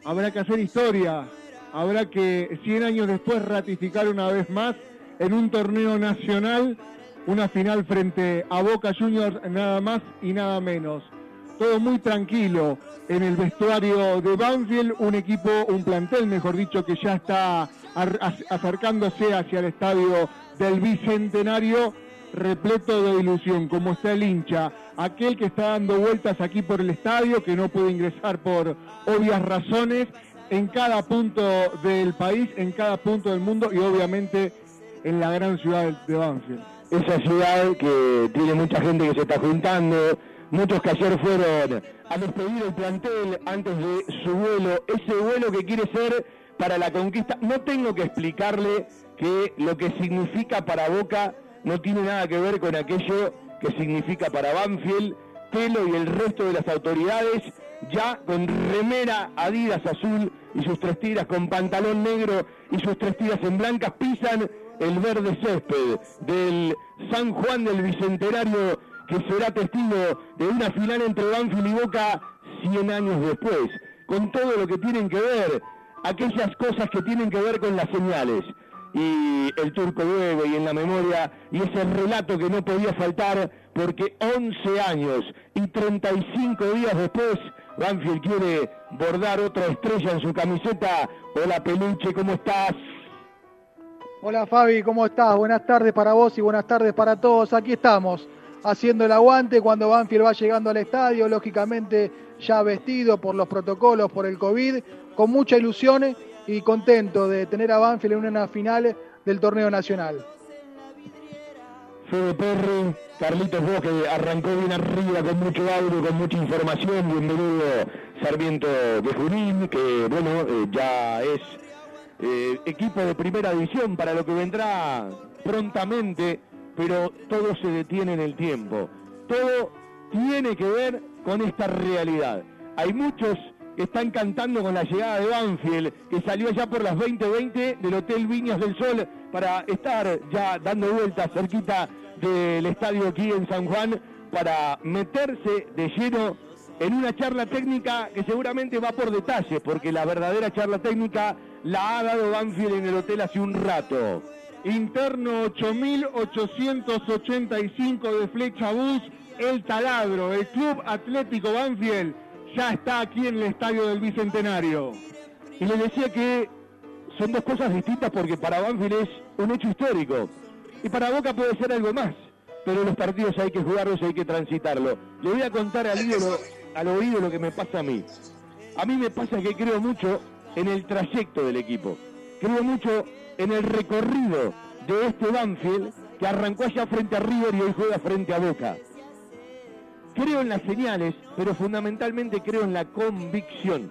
habrá que hacer historia, habrá que 100 años después ratificar una vez más en un torneo nacional una final frente a Boca Juniors nada más y nada menos. Todo muy tranquilo en el vestuario de Banfield, un equipo, un plantel, mejor dicho, que ya está acercándose hacia el estadio del Bicentenario, repleto de ilusión, como está el hincha, aquel que está dando vueltas aquí por el estadio, que no puede ingresar por obvias razones, en cada punto del país, en cada punto del mundo y obviamente en la gran ciudad de Banfield. Esa ciudad que tiene mucha gente que se está juntando, muchos que ayer fueron a despedir el plantel antes de su vuelo, ese vuelo que quiere ser para la conquista. No tengo que explicarle que lo que significa para Boca no tiene nada que ver con aquello que significa para Banfield, Pelo y el resto de las autoridades, ya con remera Adidas azul y sus tres tiras con pantalón negro y sus tres tiras en blancas, pisan el verde césped del San Juan del Bicentenario, que será testigo de una final entre Banfield y Boca 100 años después, con todo lo que tienen que ver, aquellas cosas que tienen que ver con las señales y el turco luego y en la memoria y ese relato que no podía faltar porque 11 años y 35 días después Banfield quiere bordar otra estrella en su camiseta. Hola Peluche, ¿cómo estás? Hola Fabi, ¿cómo estás? Buenas tardes para vos y buenas tardes para todos. Aquí estamos haciendo el aguante cuando Banfield va llegando al estadio, lógicamente ya vestido por los protocolos, por el COVID, con mucha ilusión y contento de tener a Banfield en una final del torneo nacional. Fede Perry, Carlitos Vos que arrancó bien arriba con mucho audio, con mucha información. Bienvenido Sarmiento de Junín, que bueno, eh, ya es eh, equipo de primera división para lo que vendrá prontamente, pero todo se detiene en el tiempo. Todo tiene que ver con esta realidad. Hay muchos están cantando con la llegada de Banfield, que salió ya por las 20:20 del Hotel Viñas del Sol para estar ya dando vueltas cerquita del estadio aquí en San Juan para meterse de lleno en una charla técnica que seguramente va por detalles, porque la verdadera charla técnica la ha dado Banfield en el hotel hace un rato. Interno 8885 de Flecha Bus, El Taladro, el Club Atlético Banfield ya está aquí en el estadio del Bicentenario. Y le decía que son dos cosas distintas porque para Banfield es un hecho histórico. Y para Boca puede ser algo más. Pero los partidos hay que jugarlos y hay que transitarlo. Le voy a contar al al oído lo que me pasa a mí. A mí me pasa que creo mucho en el trayecto del equipo. Creo mucho en el recorrido de este Banfield que arrancó allá frente a River y hoy juega frente a Boca. Creo en las señales, pero fundamentalmente creo en la convicción.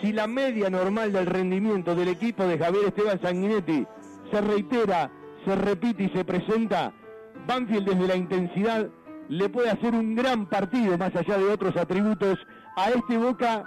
Si la media normal del rendimiento del equipo de Javier Esteban Sanguinetti se reitera, se repite y se presenta, Banfield desde la intensidad le puede hacer un gran partido, más allá de otros atributos, a este Boca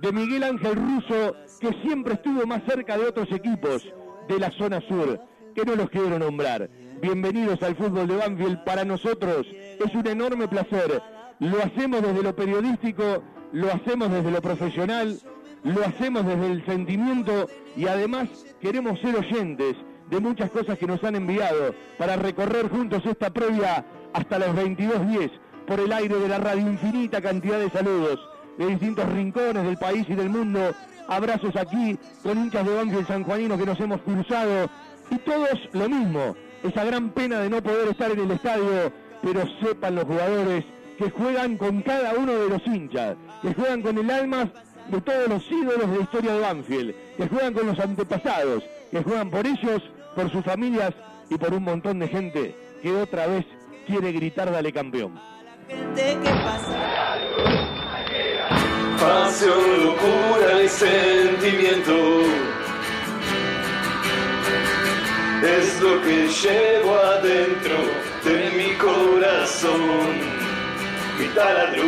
de Miguel Ángel Russo, que siempre estuvo más cerca de otros equipos de la zona sur, que no los quiero nombrar. Bienvenidos al fútbol de Banfield. Para nosotros es un enorme placer lo hacemos desde lo periodístico, lo hacemos desde lo profesional, lo hacemos desde el sentimiento y además queremos ser oyentes de muchas cosas que nos han enviado para recorrer juntos esta previa hasta los 22.10 por el aire de la radio. Infinita cantidad de saludos de distintos rincones del país y del mundo abrazos aquí con hinchas de Banfield sanjuanino que nos hemos cruzado y todos lo mismo, esa gran pena de no poder estar en el estadio, pero sepan los jugadores que juegan con cada uno de los hinchas, que juegan con el alma de todos los ídolos de la historia de Banfield, que juegan con los antepasados, que juegan por ellos, por sus familias y por un montón de gente que otra vez quiere gritar dale campeón. Pasión, locura y sentimiento es lo que llevo adentro de mi corazón, mi taladro.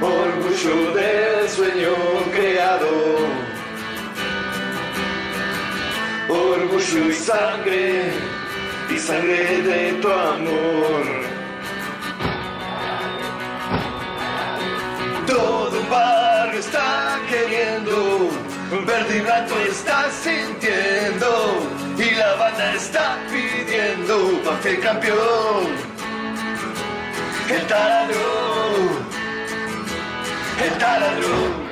Orgullo del sueño creado, orgullo y sangre, y sangre de tu amor. Todo un barrio está queriendo, verde y blanco está sintiendo, está pidiendo pa' que campeón. El taladro, el taladro.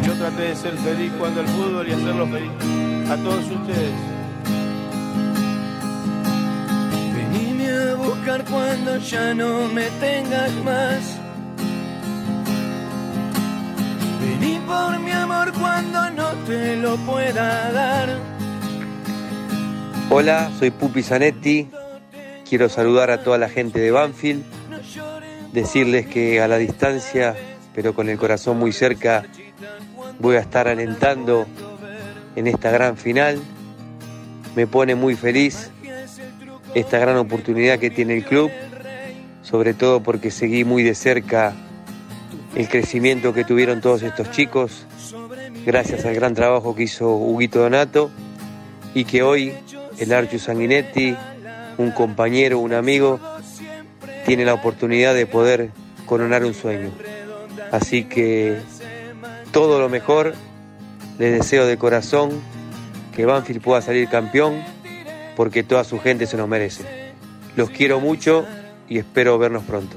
Yo traté de ser feliz cuando el fútbol y hacerlo feliz a todos ustedes. Venime a buscar cuando ya no me tengas más. Vení por mi amor cuando no te lo pueda dar. Hola, soy Pupi Zanetti. Quiero saludar a toda la gente de Banfield, decirles que a la distancia, pero con el corazón muy cerca, voy a estar alentando en esta gran final. Me pone muy feliz esta gran oportunidad que tiene el club, sobre todo porque seguí muy de cerca el crecimiento que tuvieron todos estos chicos, gracias al gran trabajo que hizo Huguito Donato y que hoy el Archio Sanguinetti, un compañero, un amigo, tiene la oportunidad de poder coronar un sueño. Así que todo lo mejor, les deseo de corazón que Banfield pueda salir campeón porque toda su gente se nos merece. Los quiero mucho y espero vernos pronto.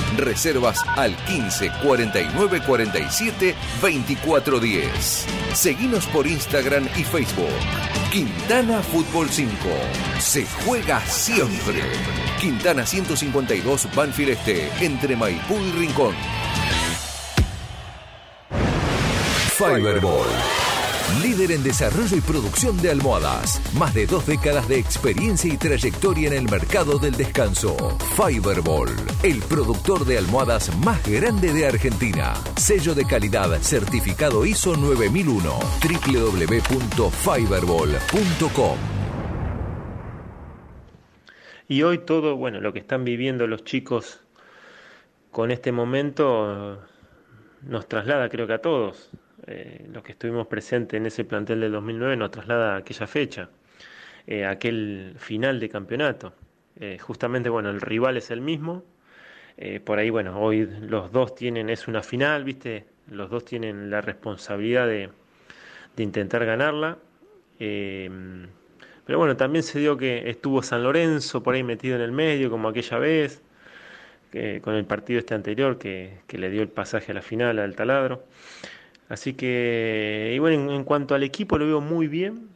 Reservas al 15 49 47 24 10. Seguinos por Instagram y Facebook. Quintana Fútbol 5. Se juega siempre. Quintana 152 Banfield Este, entre Maipú y Rincón. Fiberball. Líder en desarrollo y producción de almohadas. Más de dos décadas de experiencia y trayectoria en el mercado del descanso. Fiberball, el productor de almohadas más grande de Argentina. Sello de calidad certificado ISO 9001. www.fiberball.com. Y hoy todo, bueno, lo que están viviendo los chicos con este momento nos traslada, creo que a todos, eh, los que estuvimos presentes en ese plantel del 2009, nos traslada a aquella fecha, eh, aquel final de campeonato. Eh, justamente, bueno, el rival es el mismo. por ahí, bueno, hoy los dos tienen, es una final, ¿viste? Los dos tienen la responsabilidad de, de intentar ganarla. pero bueno, también se dio que estuvo San Lorenzo por ahí metido en el medio, como aquella vez con el partido este anterior que, le dio el pasaje a la final al taladro. Así que, y bueno, en, cuanto al equipo lo veo muy bien,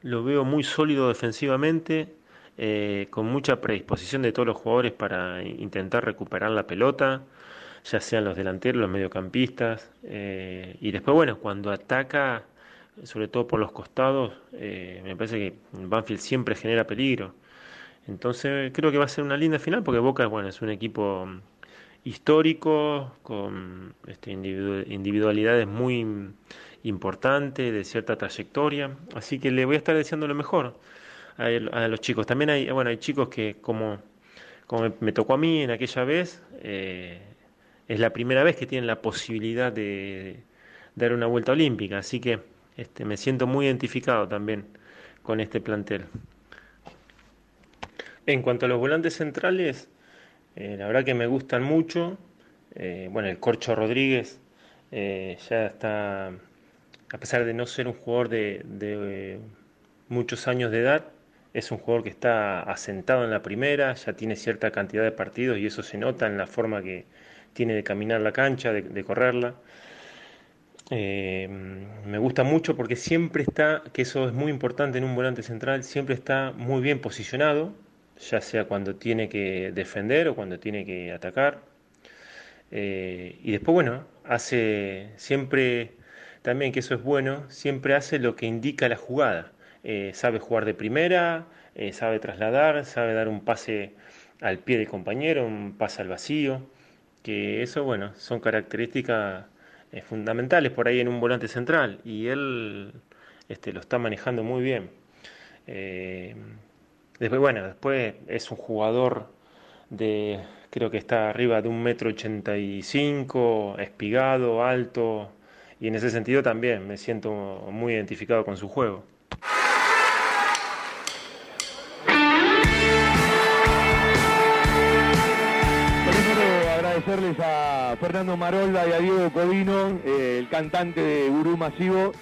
lo veo muy sólido defensivamente, eh, con mucha predisposición de todos los jugadores para intentar recuperar la pelota, ya sean los delanteros, los mediocampistas, eh, y después, bueno, cuando ataca, sobre todo por los costados, eh, me parece que Banfield siempre genera peligro. Entonces creo que va a ser una linda final porque Boca bueno, es un equipo mm, histórico, con este, individualidades muy importantes, de cierta trayectoria. Así que le voy a estar deseando lo mejor a, los chicos. También hay, bueno, hay chicos que como, como me tocó a mí en aquella vez, eh, es la primera vez que tienen la posibilidad de, dar una vuelta olímpica. Así que este, me siento muy identificado también con este plantel. En cuanto a los volantes centrales, eh, la verdad que me gustan mucho. Eh, bueno, el Corcho Rodríguez eh, ya está, a pesar de no ser un jugador de, muchos años de edad, es un jugador que está asentado en la primera, ya tiene cierta cantidad de partidos y eso se nota en la forma que tiene de caminar la cancha, de, correrla. me gusta mucho porque siempre está, que eso es muy importante en un volante central, siempre está muy bien posicionado, ya sea cuando tiene que defender o cuando tiene que atacar. Eh, y después, bueno, hace siempre, también que eso es bueno, siempre hace lo que indica la jugada. Eh, sabe jugar de primera, eh, sabe trasladar, sabe dar un pase al pie del compañero, un pase al vacío, que eso, bueno, son características fundamentales por ahí en un volante central y él este, lo está manejando muy bien. Después, bueno, después es un jugador de, creo que está arriba de un metro ochenta y cinco, espigado, alto, y en ese sentido también me siento muy identificado con su juego. Agradecerles a Fernando Marolda y a Diego Codino, eh, el cantante de Gurú Masivo,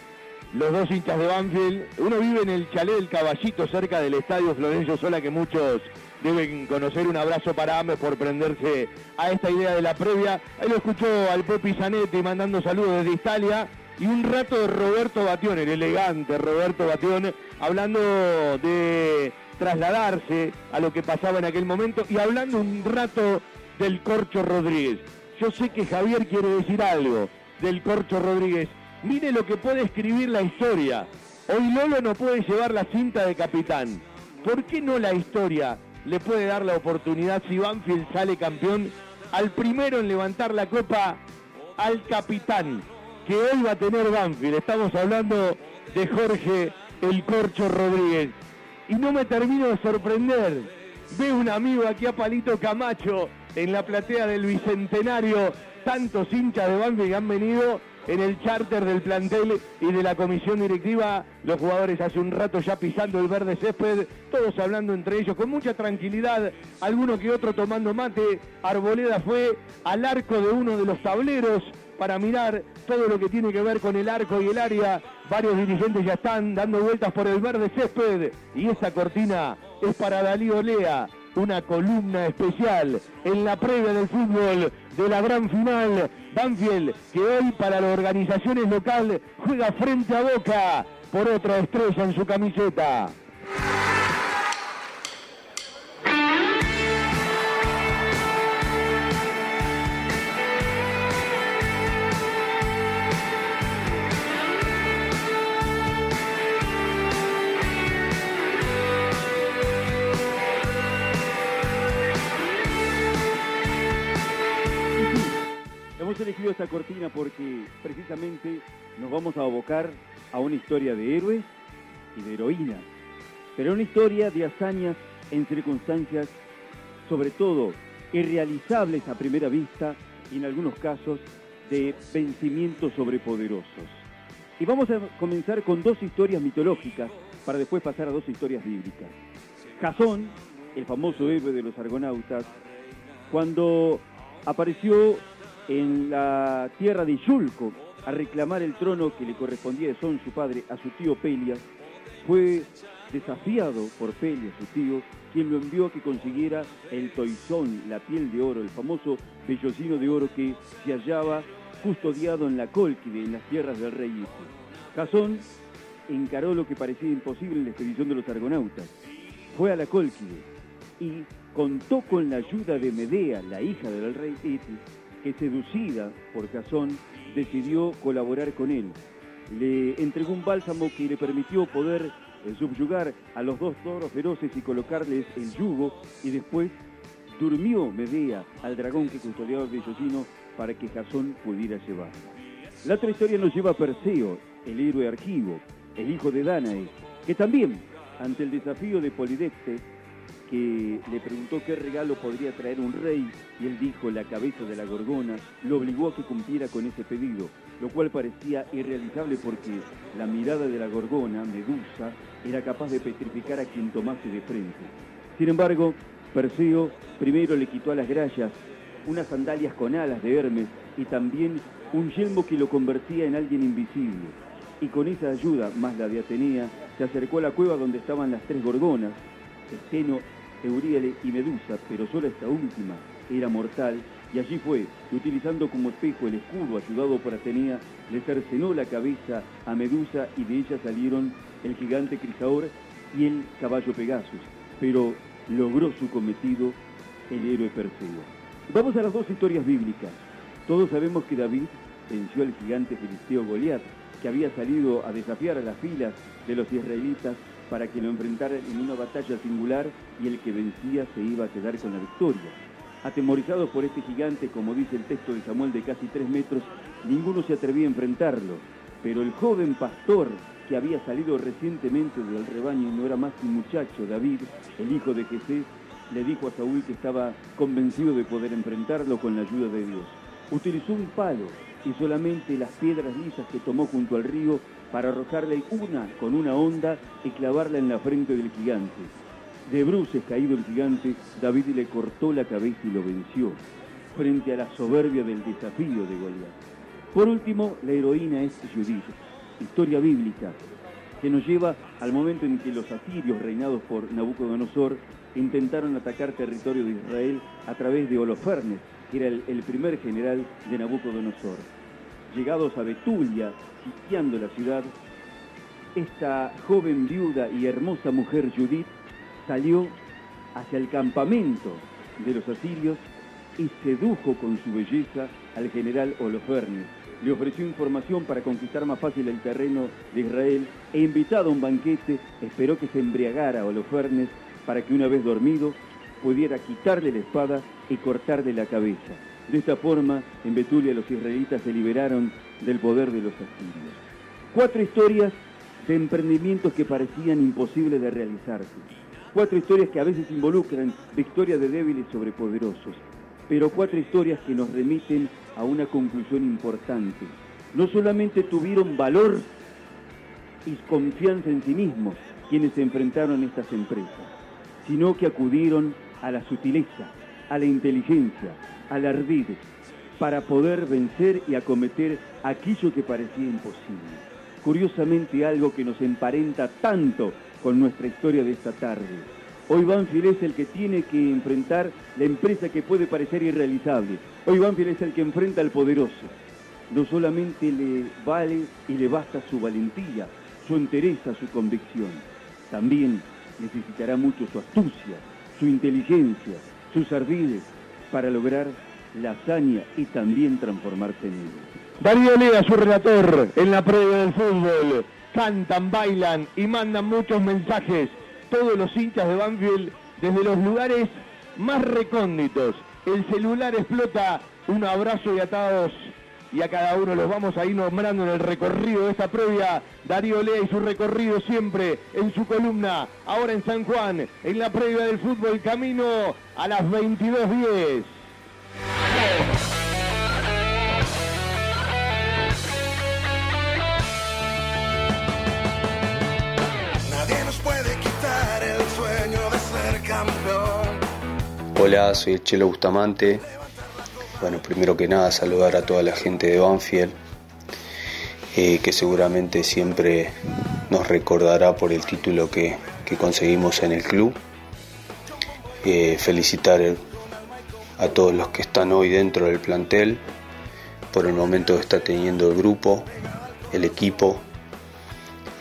los dos hinchas de Banfield. Uno vive en el chalet del Caballito, cerca del estadio Florencio Sola, que muchos deben conocer. Un abrazo para ambos por prenderse a esta idea de la previa. Ahí lo escuchó al Popi Zanetti mandando saludos desde Italia. Y un rato de Roberto Batión, el elegante Roberto Batión, hablando de trasladarse a lo que pasaba en aquel momento y hablando un rato del Corcho Rodríguez. Yo sé que Javier quiere decir algo del Corcho Rodríguez. Mire lo que puede escribir la historia. Hoy Lolo no puede llevar la cinta de capitán. ¿Por qué no la historia le puede dar la oportunidad si Banfield sale campeón al primero en levantar la copa al capitán que hoy va a tener Banfield? Estamos hablando de Jorge El Corcho Rodríguez. Y no me termino de sorprender. Veo un amigo aquí a Palito Camacho en la platea del Bicentenario. Tantos hinchas de Banfield que han venido en el charter del plantel y de la comisión directiva. Los jugadores hace un rato ya pisando el verde césped, todos hablando entre ellos con mucha tranquilidad, alguno que otro tomando mate. Arboleda fue al arco de uno de los tableros para mirar todo lo que tiene que ver con el arco y el área. Varios dirigentes ya están dando vueltas por el verde césped y esa cortina es para Dalí Olea, una columna especial en la previa del fútbol de la gran final Banfield, que hoy para las organizaciones locales juega frente a Boca por otra estrella en su camiseta. Esta cortina porque precisamente nos vamos a abocar a una historia de héroes y de heroínas, pero una historia de hazañas en circunstancias, sobre todo, irrealizables a primera vista y en algunos casos de vencimientos sobrepoderosos. Y vamos a comenzar con dos historias mitológicas para después pasar a dos historias bíblicas. Jasón, el famoso héroe de los argonautas, cuando apareció en la tierra de Yulco a reclamar el trono que le correspondía de Son, su padre, a su tío Pelias, fue desafiado por Pelias, su tío, quien lo envió a que consiguiera el toizón, la piel de oro, el famoso vellocino de oro que se hallaba custodiado en la Colquide, en las tierras del rey Ite. Jasón encaró lo que parecía imposible en la expedición de los argonautas. Fue a la Colquide y contó con la ayuda de Medea, la hija del rey que seducida por Jasón decidió colaborar con él. Le entregó un bálsamo que le permitió poder eh, subyugar a los dos toros feroces y colocarles el yugo y después durmió Medea al dragón que custodiaba el vellocino para que Jasón pudiera llevarlo. La otra historia nos lleva a Perseo, el héroe argivo, el hijo de Danae, que también, ante el desafío de Polidectes, que le preguntó qué regalo podría traer un rey, y él dijo la cabeza de la gorgona, lo obligó a que cumpliera con ese pedido, lo cual parecía irrealizable porque la mirada de la gorgona, Medusa, era capaz de petrificar a quien tomase de frente. Sin embargo, Perseo primero le quitó a las grallas unas sandalias con alas de Hermes y también un yelmo que lo convertía en alguien invisible. Y con esa ayuda, más la de Atenea, se acercó a la cueva donde estaban las tres gorgonas, Esteno, Euríale y Medusa, pero solo esta última era mortal, y allí fue, utilizando como espejo el escudo ayudado por Atenea, le cercenó la cabeza a Medusa y de ella salieron el gigante Crisaor y el caballo Pegasus, pero logró su cometido el héroe Perseo. Vamos a las dos historias bíblicas. Todos sabemos que David venció al gigante filisteo Goliat, que había salido a desafiar a las filas de los israelitas para que lo enfrentaran en una batalla singular y el que vencía se iba a quedar con la victoria. Atemorizados por este gigante, como dice el texto de Samuel de casi tres metros, ninguno se atrevía a enfrentarlo, pero el joven pastor que había salido recientemente del rebaño y no era más que un muchacho, David, el hijo de Jesús, le dijo a Saúl que estaba convencido de poder enfrentarlo con la ayuda de Dios. Utilizó un palo y solamente las piedras lisas que tomó junto al río para arrojarle una con una onda y clavarla en la frente del gigante. De bruces caído el gigante, David le cortó la cabeza y lo venció, frente a la soberbia del desafío de Goliat. Por último, la heroína es Judith, historia bíblica, que nos lleva al momento en que los asirios, reinados por Nabucodonosor, intentaron atacar territorio de Israel a través de Holofernes, que era el, el primer general de Nabucodonosor. Llegados a Betulia, sitiando la ciudad, esta joven viuda y hermosa mujer Judith salió hacia el campamento de los asirios y sedujo con su belleza al general Holofernes. Le ofreció información para conquistar más fácil el terreno de Israel e invitado a un banquete, esperó que se embriagara Holofernes para que una vez dormido pudiera quitarle la espada y cortarle la cabeza. De esta forma, en Betulia los israelitas se liberaron del poder de los asirios. Cuatro historias de emprendimientos que parecían imposibles de realizarse. Cuatro historias que a veces involucran victorias de débiles sobre poderosos. Pero cuatro historias que nos remiten a una conclusión importante. No solamente tuvieron valor y confianza en sí mismos quienes se enfrentaron a estas empresas, sino que acudieron a la sutileza, a la inteligencia, al ardid, para poder vencer y acometer aquello que parecía imposible. Curiosamente algo que nos emparenta tanto con nuestra historia de esta tarde. Hoy Banfield es el que tiene que enfrentar la empresa que puede parecer irrealizable. Hoy Banfield es el que enfrenta al poderoso. No solamente le vale y le basta su valentía, su entereza, su convicción. También necesitará mucho su astucia, su inteligencia, sus ardides para lograr la hazaña y también transformarse en él. Darío Lea, su relator, en la previa del fútbol. Cantan, bailan y mandan muchos mensajes. Todos los hinchas de Banfield desde los lugares más recónditos. El celular explota. Un abrazo y atados y a cada uno los vamos a ir nombrando en el recorrido de esta previa. Darío Lea y su recorrido siempre en su columna, ahora en San Juan, en la previa del fútbol, camino a las 22.10. Nadie nos puede quitar el sueño de ser campeón. Hola, soy el Chelo Bustamante. Bueno, primero que nada saludar a toda la gente de Banfield, eh, que seguramente siempre nos recordará por el título que, que conseguimos en el club. Eh, felicitar a todos los que están hoy dentro del plantel por el momento que está teniendo el grupo, el equipo.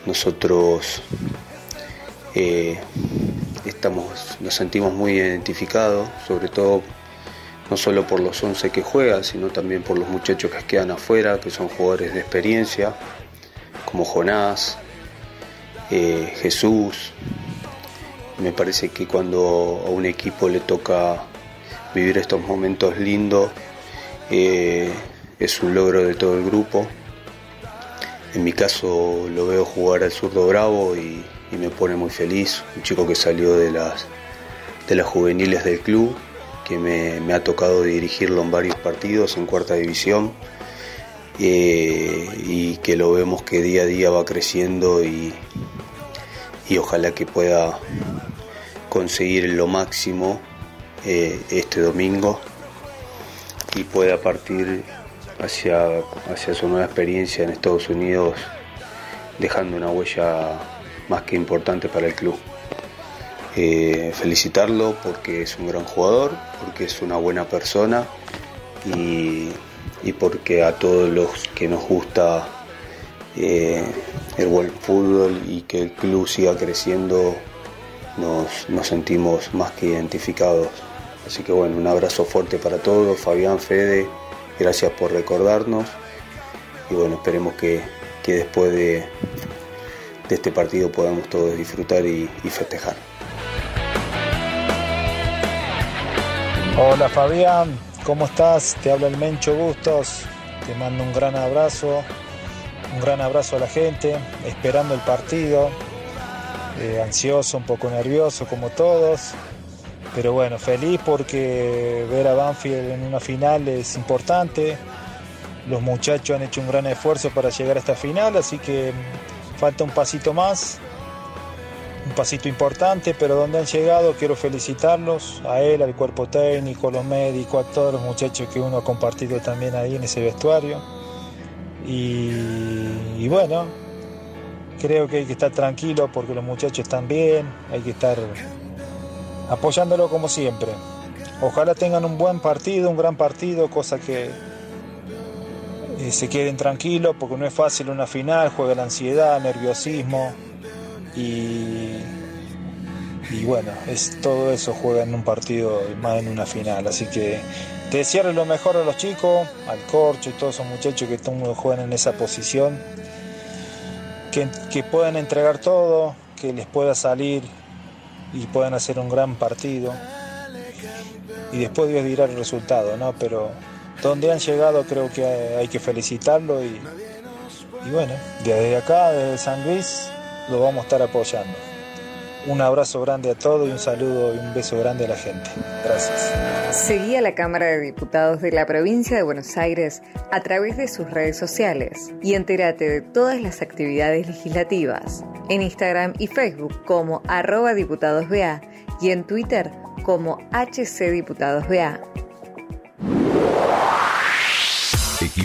Nosotros eh, estamos, nos sentimos muy identificados, sobre todo no solo por los 11 que juegan, sino también por los muchachos que quedan afuera, que son jugadores de experiencia, como Jonás, eh, Jesús. Me parece que cuando a un equipo le toca vivir estos momentos lindos, eh, es un logro de todo el grupo. En mi caso lo veo jugar al zurdo bravo y, y me pone muy feliz, un chico que salió de las, de las juveniles del club que me, ha tocado dirigirlo en varios partidos en cuarta división eh, y que lo vemos que día a día va creciendo y, y ojalá que pueda conseguir lo máximo eh, este domingo y pueda partir hacia, hacia su nueva experiencia en Estados Unidos dejando una huella más que importante para el club. Eh, felicitarlo porque es un gran jugador, porque es una buena persona y, porque a todos los que nos gusta eh, el buen fútbol y que el club siga creciendo, nos, sentimos más que identificados. Así que bueno, un abrazo fuerte para todos, Fabián, Fede, gracias por recordarnos y bueno, esperemos que, después de, este partido podamos todos disfrutar y festejar. Hola Fabián, ¿cómo estás? Te habla el Mencho Bustos, te mando un gran abrazo, un gran abrazo a la gente, esperando el partido, eh, ansioso, un poco nervioso como todos, pero bueno, feliz porque ver a Banfield en una final es importante, los muchachos han hecho un gran esfuerzo para llegar a esta final, así que falta un pasito más, un pasito importante, pero donde han llegado quiero felicitarlos, a él, al cuerpo técnico, los médicos, a todos los muchachos que uno ha compartido también ahí en ese vestuario. Y, y bueno, creo que hay que estar tranquilo porque los muchachos están bien, hay que estar apoyándolo como siempre. Ojalá tengan un buen partido, un gran partido, cosa que eh, se queden tranquilos porque no es fácil una final, juega la ansiedad, nerviosismo y, y bueno, es todo eso juega en un partido más en una final, así que desearle lo mejor a los chicos, al corcho y todos esos muchachos que juegan en esa posición, que, que puedan entregar todo, que les pueda salir y puedan hacer un gran partido. Y después Dios dirá el resultado, ¿no? Pero donde han llegado creo que hay que felicitarlo y, y bueno, desde acá, desde San Luis, lo vamos a estar apoyando. Un abrazo grande a todos y un saludo y un beso grande a la gente. Gracias. Seguí a la Cámara de Diputados de la provincia de Buenos Aires a través de sus redes sociales y entérate de todas las actividades legislativas en Instagram y Facebook como arroba diputadosBA y en Twitter como HCDiputadosBA.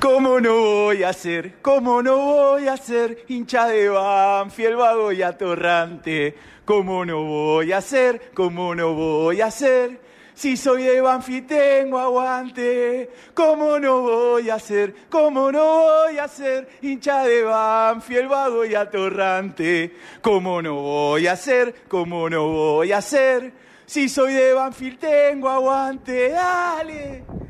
¿Cómo no voy a ser? ¿Cómo no voy a ser hincha de Banfield, vago y atorrante? ¿Cómo no voy a ser? ¿Cómo no voy a ser? Si soy de Banfield tengo aguante, ¿cómo no voy a ser? ¿Cómo no voy a ser hincha de Banfield, vago y atorrante? ¿Cómo no voy a ser? ¿Cómo no voy a ser? Si soy de Banfield tengo aguante, dale.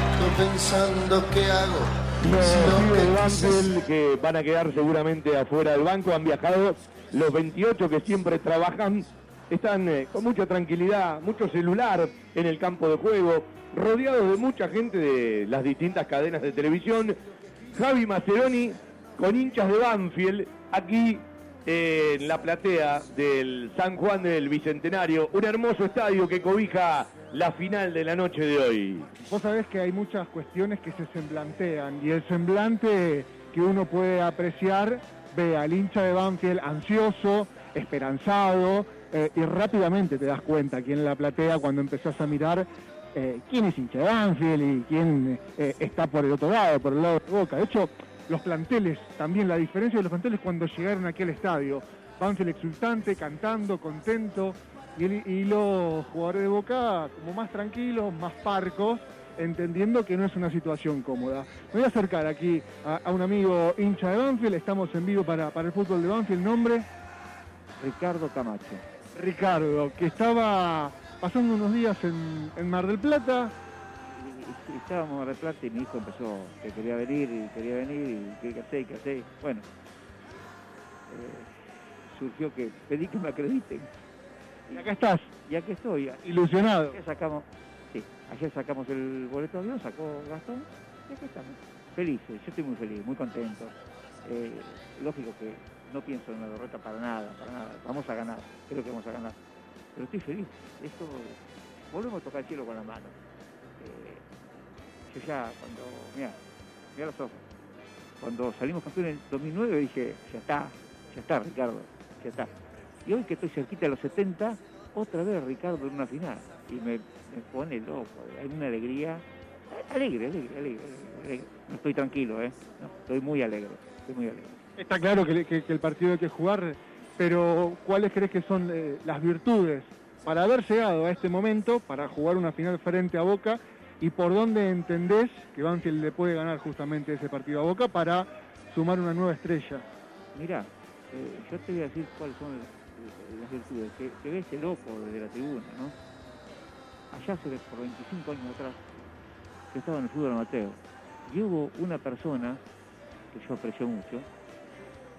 Pensando qué hago. Los Banfield que van a quedar seguramente afuera del banco han viajado. Los 28 que siempre trabajan están eh, con mucha tranquilidad, mucho celular en el campo de juego, rodeados de mucha gente de las distintas cadenas de televisión. Javi Maceroni con hinchas de Banfield aquí eh, en la platea del San Juan del Bicentenario, un hermoso estadio que cobija la final de la noche de hoy. Vos sabés que hay muchas cuestiones que se semblantean y el semblante que uno puede apreciar ve al hincha de Banfield ansioso, esperanzado eh, y rápidamente te das cuenta aquí en la platea cuando empezás a mirar eh, quién es hincha de Banfield y quién eh, está por el otro lado, por el lado de Boca. De hecho, los planteles, también la diferencia de los planteles cuando llegaron aquí al estadio. Banfield exultante, cantando, contento, y, el- y los jugadores de Boca como más tranquilos, más parcos, entendiendo que no es una situación cómoda. Me voy a acercar aquí a, a un amigo hincha de Banfield, estamos en vivo para, para el fútbol de Banfield, nombre Ricardo Camacho. Ricardo, que estaba pasando unos días en, en Mar del Plata, Y- y Estábamos en Mar del Plata y mi hijo empezó que quería venir y quería venir y qué hacer, qué hacer. Bueno, eh, surgió que pedí que me acrediten. Y acá estás. Y aquí estoy. Ilusionado. Ayer sacamos, sí, ayer sacamos el boleto de avión, sacó Gastón y aquí estamos. Felices, yo estoy muy feliz, muy contento. Eh, lógico que no pienso en la derrota para nada, para nada. Vamos a ganar, creo que vamos a ganar. Pero estoy feliz. Esto, volvemos a tocar el cielo con la mano. Eh, yo ya cuando, mira, mira los ojos. Cuando salimos campeones en 2009 dije, ya está, ya está Ricardo, ya está. Y hoy que estoy cerquita de los 70, otra vez Ricardo en una final. Y me, me pone loco, hay una alegría, alegre, alegre, alegre, alegre. No estoy tranquilo, ¿eh? No, estoy muy alegre, estoy muy alegre. Está claro que, que- que el partido hay que jugar, pero ¿cuáles crees que son eh, las virtudes para haber llegado a este momento, para jugar una final frente a Boca, y por dónde entendés que Banfield le puede ganar justamente ese partido a Boca para sumar una nueva estrella? Mira, eh, yo te voy a decir cuáles son las, las virtudes. Que, que ves el loco desde la tribuna. Allá hace por 25 años atrás, yo estaba en el fútbol amateur, y hubo una persona que yo aprecio mucho,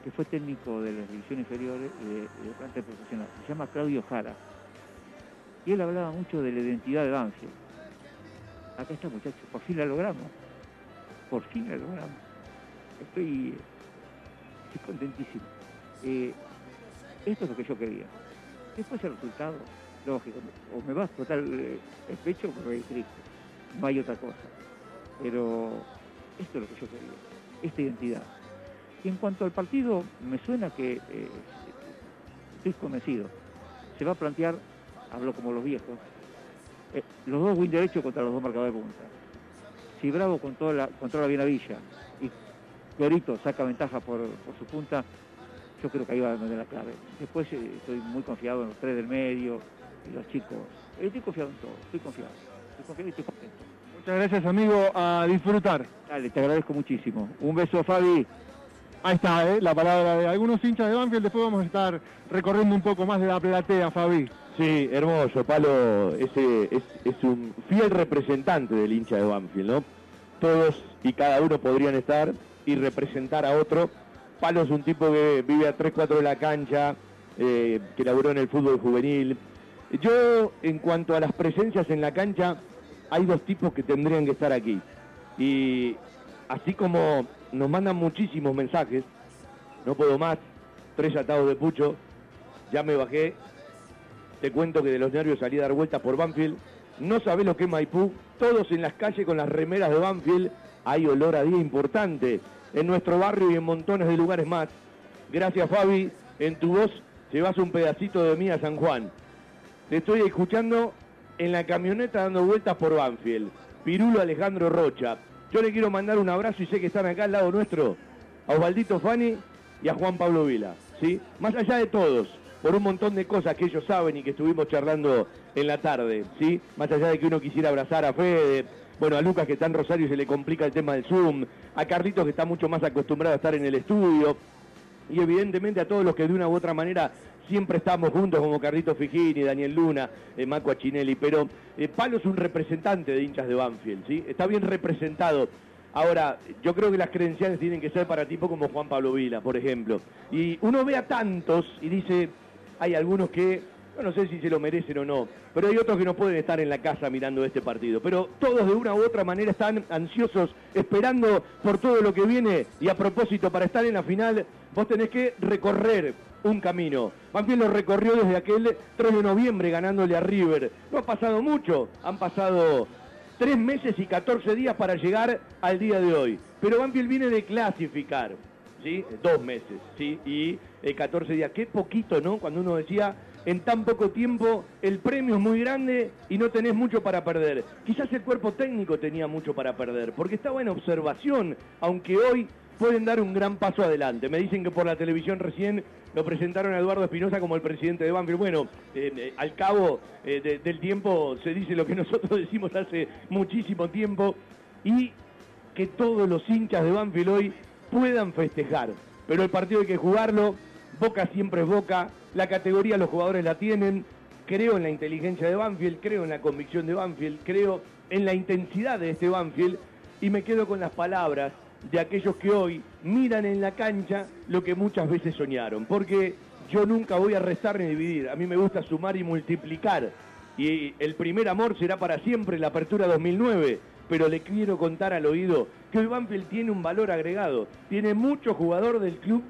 que fue técnico de las divisiones inferiores de, de plantel profesional. Se llama Claudio Jara. Y él hablaba mucho de la identidad de Banfield. Acá está, muchachos, por fin la logramos. Por fin la logramos. Estoy, estoy contentísimo. Eh, esto es lo que yo quería. Después el resultado, lógico, o me va a explotar el, pecho o me voy triste. No hay otra cosa. Pero esto es lo que yo quería, esta identidad. Y en cuanto al partido, me suena que eh, estoy convencido. Se va a plantear, hablo como los viejos, eh, los dos win derechos contra los dos marcadores de punta. Si Bravo controla, controla bien a Villa y Florito saca ventaja por su punta, yo creo que ahí va a tener la clave. Después eh, estoy muy confiado en los tres del medio y los chicos. Estoy confiado en todo, estoy confiado. Estoy confiado y estoy contento. Muchas gracias, amigo, a disfrutar. Dale, te agradezco muchísimo. Un beso, Fabi. Ahí está, ¿eh? la palabra de algunos hinchas de Banfield. Después vamos a estar recorriendo un poco más de la platea, Fabi. Sí, hermoso, Palo ese es, es un fiel representante del hincha de Banfield, ¿no? Todos y cada uno podrían estar y representar a otro. Palo es un tipo que vive a 3-4 de la cancha, eh, que laburó en el fútbol juvenil. Yo, en cuanto a las presencias en la cancha, hay dos tipos que tendrían que estar aquí. Y así como nos mandan muchísimos mensajes, no puedo más, tres atados de pucho, ya me bajé, te cuento que de los nervios salí a dar vueltas por Banfield, no sabés lo que es Maipú, todos en las calles con las remeras de Banfield, hay olor a día importante en nuestro barrio y en montones de lugares más. Gracias Fabi, en tu voz llevas un pedacito de mí a San Juan. Te estoy escuchando en la camioneta dando vueltas por Banfield. Pirulo Alejandro Rocha. Yo le quiero mandar un abrazo y sé que están acá al lado nuestro, a Osvaldito Fani y a Juan Pablo Vila. ¿sí? Más allá de todos, por un montón de cosas que ellos saben y que estuvimos charlando en la tarde, ¿sí? Más allá de que uno quisiera abrazar a Fede, bueno, a Lucas que está en Rosario se le complica el tema del Zoom, a Carlitos que está mucho más acostumbrado a estar en el estudio, y evidentemente a todos los que de una u otra manera siempre estamos juntos, como Carlitos Fijini, Daniel Luna, eh, Achinelli, pero eh, Palo es un representante de hinchas de Banfield, ¿sí? Está bien representado. Ahora, yo creo que las credenciales tienen que ser para tipo como Juan Pablo Vila, por ejemplo. Y uno ve a tantos y dice, hay algunos que, no sé si se lo merecen o no, pero hay otros que no pueden estar en la casa mirando este partido. Pero todos de una u otra manera están ansiosos, esperando por todo lo que viene. Y a propósito, para estar en la final, vos tenés que recorrer un camino. Banfield lo recorrió desde aquel 3 de noviembre ganándole a River. No ha pasado mucho, han pasado tres meses y 14 días para llegar al día de hoy. Pero Banfield viene de clasificar. ¿sí? Dos meses, ¿sí? Y 14 días. Qué poquito, ¿no? Cuando uno decía, en tan poco tiempo el premio es muy grande y no tenés mucho para perder. Quizás el cuerpo técnico tenía mucho para perder, porque estaba en observación, aunque hoy pueden dar un gran paso adelante. Me dicen que por la televisión recién lo presentaron a Eduardo Espinosa como el presidente de Banfield. Bueno, eh, al cabo eh, del tiempo se dice lo que [LAUGHS] nosotros decimos hace muchísimo tiempo y que todos los hinchas de Banfield hoy puedan festejar. Pero el partido hay que jugarlo, Boca siempre es Boca, la categoría los jugadores la tienen, creo en la inteligencia de Banfield, creo en la convicción de Banfield, creo en la intensidad de este Banfield y me quedo con las palabras de aquellos que hoy miran en la cancha lo que muchas veces soñaron, porque yo nunca voy a restar ni dividir, a mí me gusta sumar y multiplicar y el primer amor será para siempre la apertura 2009 pero le quiero contar al oído que hoy Banfield tiene un valor agregado. Tiene mucho jugador del club,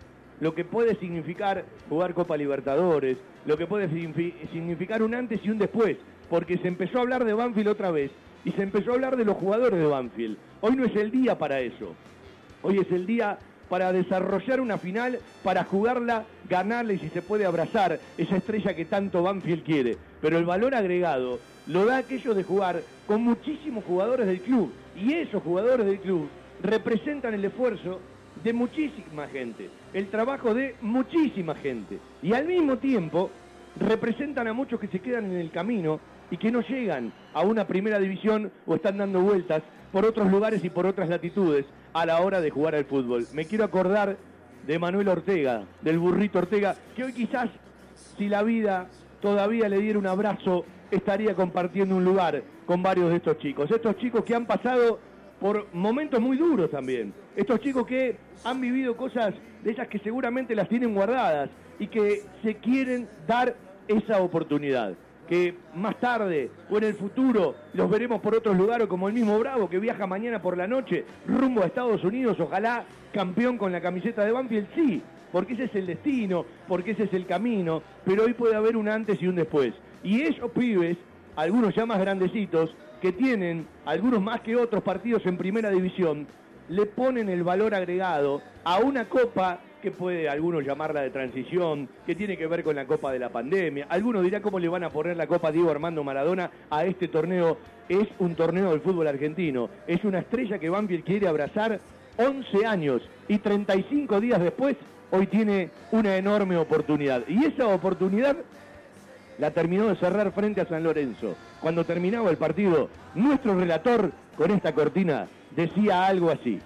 lo que puede significar jugar Copa Libertadores, lo que puede significar un antes y un después, porque se empezó a hablar de Banfield otra vez y se empezó a hablar de los jugadores de Banfield. Hoy no es el día para eso. Hoy es el día para desarrollar una final, para jugarla, ganarla y si se puede abrazar esa estrella que tanto Banfield quiere. Pero el valor agregado lo da aquello de jugar con muchísimos jugadores del club. Y esos jugadores del club representan el esfuerzo de muchísima gente, el trabajo de muchísima gente. Y al mismo tiempo representan a muchos que se quedan en el camino y que no llegan a una primera división o están dando vueltas por otros lugares y por otras latitudes a la hora de jugar al fútbol. Me quiero acordar de Manuel Ortega, del burrito Ortega, que hoy quizás si la vida todavía le diera un abrazo estaría compartiendo un lugar con varios de estos chicos. Estos chicos que han pasado por momentos muy duros también. Estos chicos que han vivido cosas de esas que seguramente las tienen guardadas y que se quieren dar esa oportunidad. Que más tarde o en el futuro los veremos por otros lugares como el mismo Bravo que viaja mañana por la noche rumbo a Estados Unidos, ojalá campeón con la camiseta de Banfield, sí, porque ese es el destino, porque ese es el camino, pero hoy puede haber un antes y un después. Y esos pibes, algunos ya más grandecitos, que tienen, algunos más que otros partidos en primera división, le ponen el valor agregado a una copa que puede algunos llamarla de transición, que tiene que ver con la copa de la pandemia. Algunos dirán cómo le van a poner la copa Diego Armando Maradona a este torneo. Es un torneo del fútbol argentino. Es una estrella que Banfield quiere abrazar 11 años y 35 días después, hoy tiene una enorme oportunidad. Y esa oportunidad la terminó de cerrar frente a San Lorenzo. Cuando terminaba el partido, nuestro relator con esta cortina decía algo así.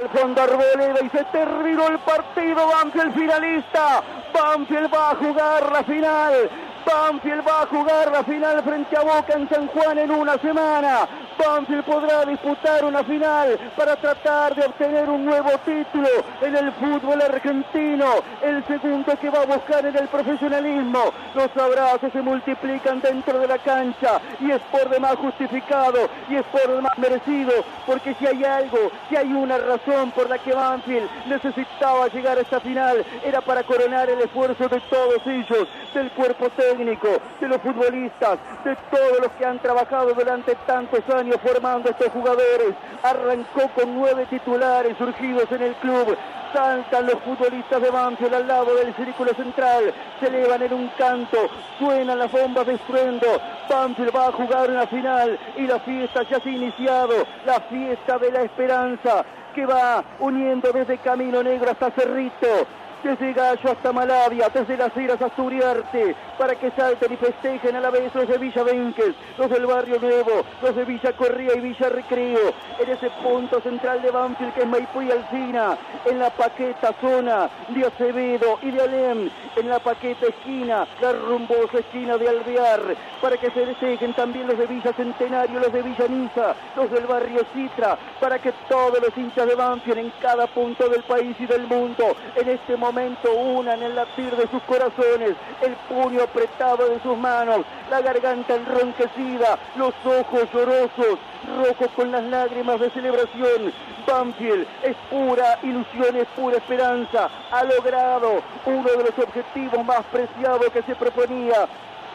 El fondo Arboleda y se terminó el partido. Banfield finalista. Banfield va a jugar la final. Banfield va a jugar la final frente a Boca en San Juan en una semana. Banfield podrá disputar una final para tratar de obtener un nuevo título en el fútbol argentino, el segundo que va a buscar en el profesionalismo. Los abrazos se multiplican dentro de la cancha y es por demás justificado y es por demás merecido, porque si hay algo, si hay una razón por la que Banfield necesitaba llegar a esta final, era para coronar el esfuerzo de todos ellos, del cuerpo técnico, de los futbolistas, de todos los que han trabajado durante tantos años formando estos jugadores. Arrancó con nueve titulares surgidos en el club. Saltan los futbolistas de Banfield al lado del círculo central. Se elevan en un canto. Suenan las bombas de estruendo. Banfield va a jugar una final y la fiesta ya se ha iniciado. La fiesta de la esperanza que va uniendo desde Camino Negro hasta Cerrito desde Gallo hasta Malavia, desde las Heras hasta Uriarte, para que salten y festejen a la vez los de Villa Benques, los del Barrio Nuevo, los de Villa Corría y Villa Recreo, en ese punto central de Banfield que es Maipú y Alcina, en la paqueta zona de Acevedo y de Alem, en la paqueta esquina, la rumbosa esquina de Alvear, para que se festejen también los de Villa Centenario, los de Villa Niza, los del Barrio Citra, para que todos los hinchas de Banfield en cada punto del país y del mundo, en este momento momento unan el latir de sus corazones, el puño apretado de sus manos, la garganta enronquecida, los ojos llorosos, rojos con las lágrimas de celebración. Banfield es pura ilusión, es pura esperanza. Ha logrado uno de los objetivos más preciados que se proponía.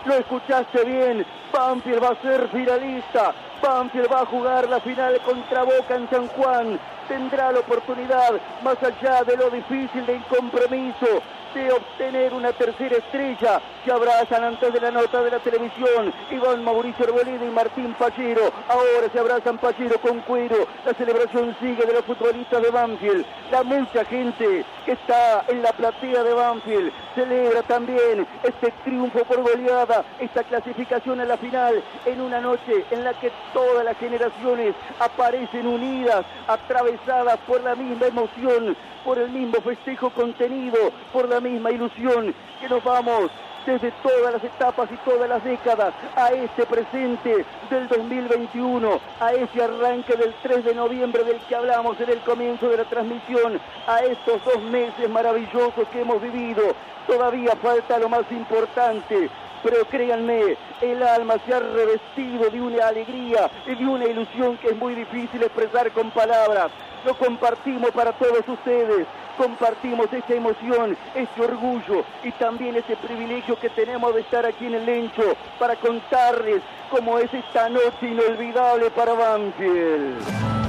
Lo escuchaste bien, Banfield va a ser finalista. Banfield va a jugar la final contra Boca en San Juan tendrá la oportunidad, más allá de lo difícil del compromiso, de obtener una tercera estrella. Se abrazan antes de la nota de la televisión. Iván Mauricio Arboleda y Martín Pachero. Ahora se abrazan Pachero con cuero. La celebración sigue de los futbolistas de Banfield. La mucha gente que está en la platea de Banfield celebra también este triunfo por goleada, esta clasificación a la final en una noche en la que todas las generaciones aparecen unidas, atravesadas por la misma emoción, por el mismo festejo contenido, por la misma ilusión que nos vamos desde todas las etapas y todas las décadas a este presente del 2021, a ese arranque del 3 de noviembre del que hablamos en el comienzo de la transmisión, a estos dos meses maravillosos que hemos vivido. Todavía falta lo más importante, pero créanme, el alma se ha revestido de una alegría y de una ilusión que es muy difícil expresar con palabras. Lo compartimos para todos ustedes compartimos esta emoción, este orgullo y también ese privilegio que tenemos de estar aquí en el Lencho para contarles cómo es esta noche inolvidable para Banfield.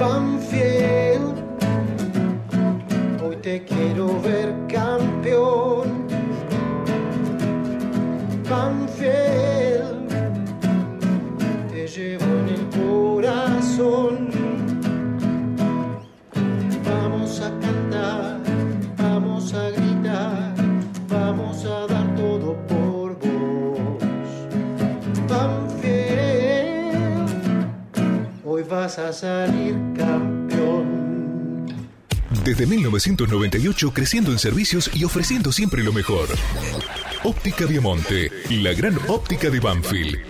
Banfield, hoy te quiero ver campeón. Banfield, te llevo en el corazón. Vamos a cantar, vamos a vas a salir campeón. Desde 1998 creciendo en servicios y ofreciendo siempre lo mejor. Óptica Viamonte, la gran óptica de Banfield.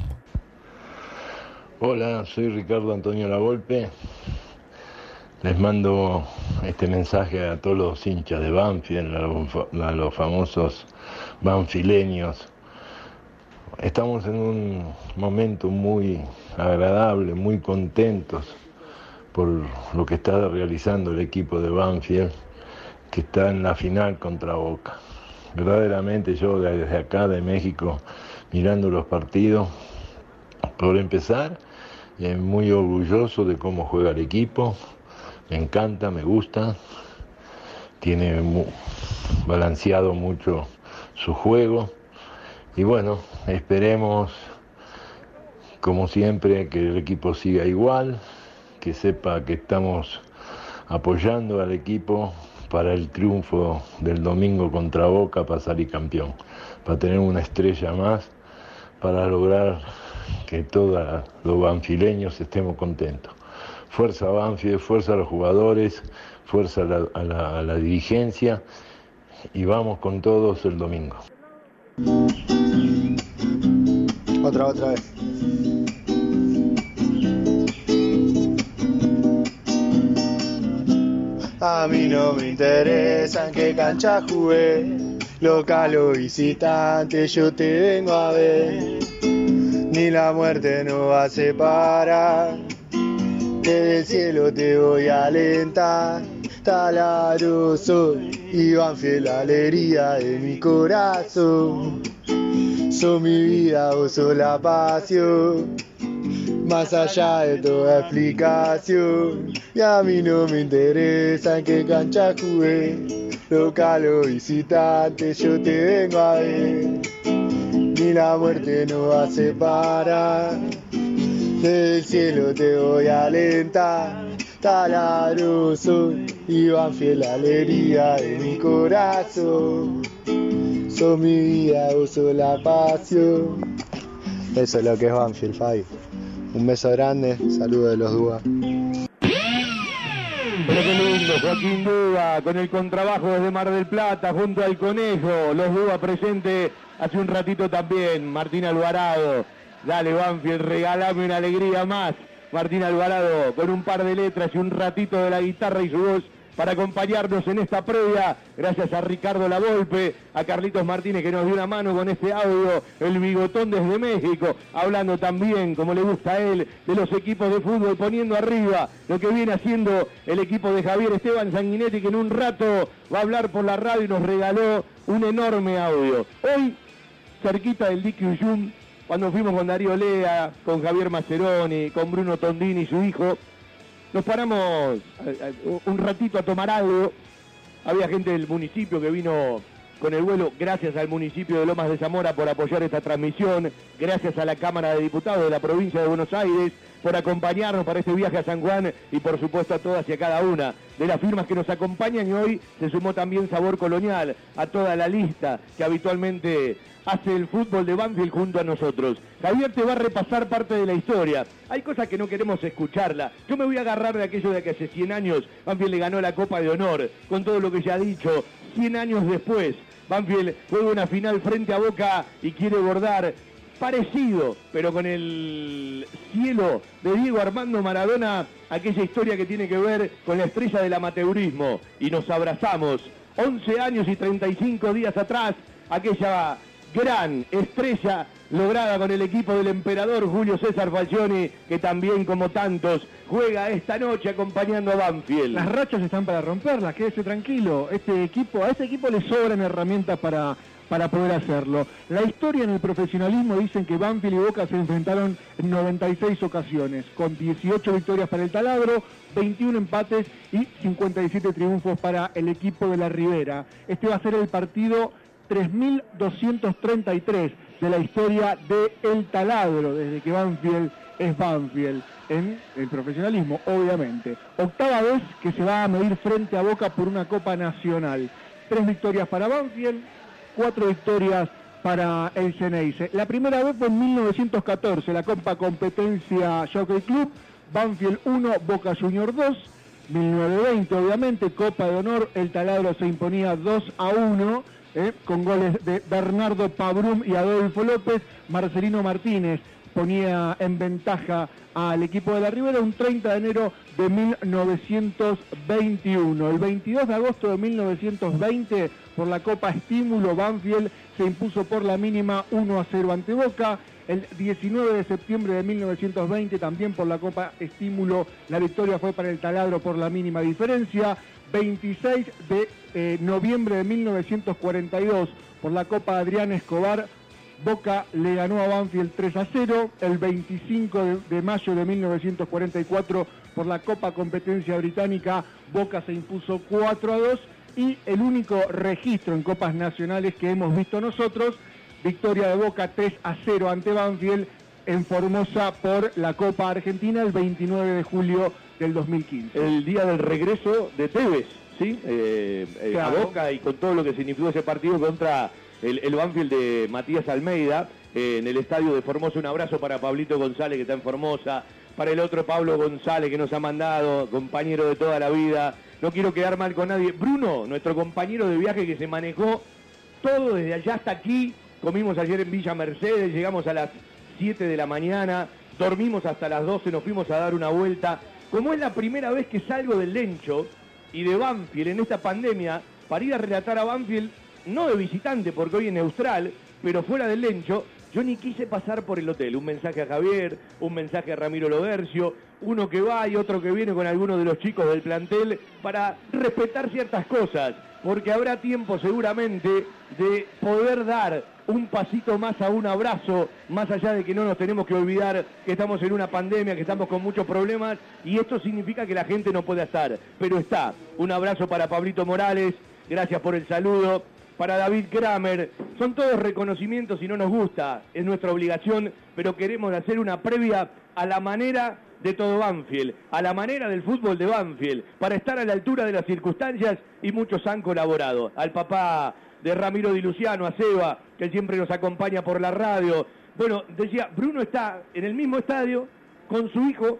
Hola, soy Ricardo Antonio Lavolpe. Les mando este mensaje a todos los hinchas de Banfield, a los, famosos banfileños. Estamos en un momento muy agradable, muy contentos por lo que está realizando el equipo de Banfield, que está en la final contra Boca. Verdaderamente yo desde acá de México, mirando los partidos, por empezar, eh, muy orgulloso de cómo juega el equipo, me encanta, me gusta, tiene balanceado mucho su juego. Y bueno, esperemos como siempre que el equipo siga igual, que sepa que estamos apoyando al equipo para el triunfo del domingo contra Boca para salir campeón, para tener una estrella más, para lograr que todos los banfileños estemos contentos. Fuerza Banfield, fuerza a los jugadores, fuerza a la, a la dirigencia y vamos con todos el domingo. Otra, otra vez. A mí no me interesa en qué cancha jugué, local o visitante, yo te vengo a ver. Ni la muerte nos va a separar, desde el cielo te voy a alentar. Talaro soy, Iván fiel alegría de mi corazón. Son mi vida, vos sos la pasión más allá de toda explicación. Y a mí no me interesa en qué cancha jugué, local o visitante, yo te vengo a ver. La muerte nos va a separar, del cielo te voy a alentar. Talaro soy, Iván fiel alegría de mi corazón. Son mi vida, sos la pasión. Eso es lo que es Banfield, Fabi. Un beso grande, saludos de los Dúa. Pero qué lindo, Joaquín Dúa, con el contrabajo desde Mar del Plata, junto al Conejo, los Dúa presente hace un ratito también, Martín Alvarado. Dale, Banfield, regálame una alegría más. Martín Alvarado, con un par de letras y un ratito de la guitarra y su voz para acompañarnos en esta previa. Gracias a Ricardo Lavolpe, a Carlitos Martínez que nos dio una mano con este audio, el bigotón desde México, hablando también, como le gusta a él, de los equipos de fútbol, poniendo arriba lo que viene haciendo el equipo de Javier Esteban Sanguinetti, que en un rato va a hablar por la radio y nos regaló un enorme audio. Hoy, cerquita del dique Uyum, cuando fuimos con Darío Lea, con Javier Maceroni, con Bruno Tondini y su hijo, nos paramos un ratito a tomar algo. Había gente del municipio que vino con el vuelo, gracias al municipio de Lomas de Zamora por apoyar esta transmisión, gracias a la Cámara de Diputados de la provincia de Buenos Aires por acompañarnos para este viaje a San Juan y por supuesto a todas y a cada una de las firmas que nos acompañan y hoy se sumó también Sabor Colonial a toda la lista que habitualmente hace el fútbol de Banfield junto a nosotros. Javier te va a repasar parte de la historia. Hay cosas que no queremos escucharla. Yo me voy a agarrar de aquello de que hace 100 años Banfield le ganó la Copa de Honor, con todo lo que ya ha dicho, 100 años después. Banfield juega una final frente a Boca y quiere bordar parecido, pero con el cielo de Diego Armando Maradona, aquella historia que tiene que ver con la estrella del amateurismo. Y nos abrazamos 11 años y 35 días atrás, aquella gran estrella lograda con el equipo del emperador Julio César Falcioni, que también como tantos juega esta noche acompañando a Banfield. Las rachas están para romperlas, quédese tranquilo. Este equipo, a este equipo le sobran herramientas para, para poder hacerlo. La historia en el profesionalismo dicen que Banfield y Boca se enfrentaron en 96 ocasiones, con 18 victorias para el taladro, 21 empates y 57 triunfos para el equipo de la Ribera. Este va a ser el partido 3.233 de la historia de El Taladro, desde que Banfield es Banfield, en el profesionalismo, obviamente. Octava vez que se va a medir frente a Boca por una Copa Nacional. Tres victorias para Banfield, cuatro victorias para el Ceneice. La primera vez fue en 1914, la Copa Competencia Jockey Club, Banfield 1, Boca Junior 2. 1920, obviamente, Copa de Honor, el taladro se imponía 2 a 1 eh, con goles de Bernardo Pabrum y Adolfo López, Marcelino Martínez, ponía en ventaja al equipo de la Ribera un 30 de enero de 1921. El 22 de agosto de 1920, por la Copa Estímulo, Banfield se impuso por la mínima 1 a 0 ante Boca. El 19 de septiembre de 1920, también por la Copa Estímulo, la victoria fue para el taladro por la mínima diferencia. 26 de eh, noviembre de 1942, por la Copa Adrián Escobar, Boca le ganó a Banfield 3 a 0. El 25 de, de mayo de 1944, por la Copa Competencia Británica, Boca se impuso 4 a 2. Y el único registro en Copas Nacionales que hemos visto nosotros, victoria de Boca 3 a 0 ante Banfield en Formosa por la Copa Argentina el 29 de julio del 2015. El día del regreso de Tevez, ¿sí? Eh, eh, Claro. A Boca y con todo lo que significó ese partido contra el, el Banfield de Matías Almeida eh, en el estadio de Formosa. Un abrazo para Pablito González que está en Formosa, para el otro Pablo González que nos ha mandado, compañero de toda la vida. No quiero quedar mal con nadie. Bruno, nuestro compañero de viaje que se manejó todo desde allá hasta aquí. Comimos ayer en Villa Mercedes, llegamos a las 7 de la mañana, dormimos hasta las 12, nos fuimos a dar una vuelta. Como es la primera vez que salgo del Lencho y de Banfield en esta pandemia, para ir a relatar a Banfield, no de visitante, porque hoy en Neutral, pero fuera del Lencho, yo ni quise pasar por el hotel. Un mensaje a Javier, un mensaje a Ramiro Lobercio, uno que va y otro que viene con alguno de los chicos del plantel para respetar ciertas cosas, porque habrá tiempo seguramente de poder dar un pasito más a un abrazo, más allá de que no nos tenemos que olvidar que estamos en una pandemia, que estamos con muchos problemas, y esto significa que la gente no puede estar, pero está. Un abrazo para Pablito Morales, gracias por el saludo. Para David Kramer, son todos reconocimientos y no nos gusta, es nuestra obligación, pero queremos hacer una previa a la manera de todo Banfield, a la manera del fútbol de Banfield, para estar a la altura de las circunstancias y muchos han colaborado. Al papá de Ramiro Di Luciano, a Seba, que siempre nos acompaña por la radio. Bueno, decía, Bruno está en el mismo estadio con su hijo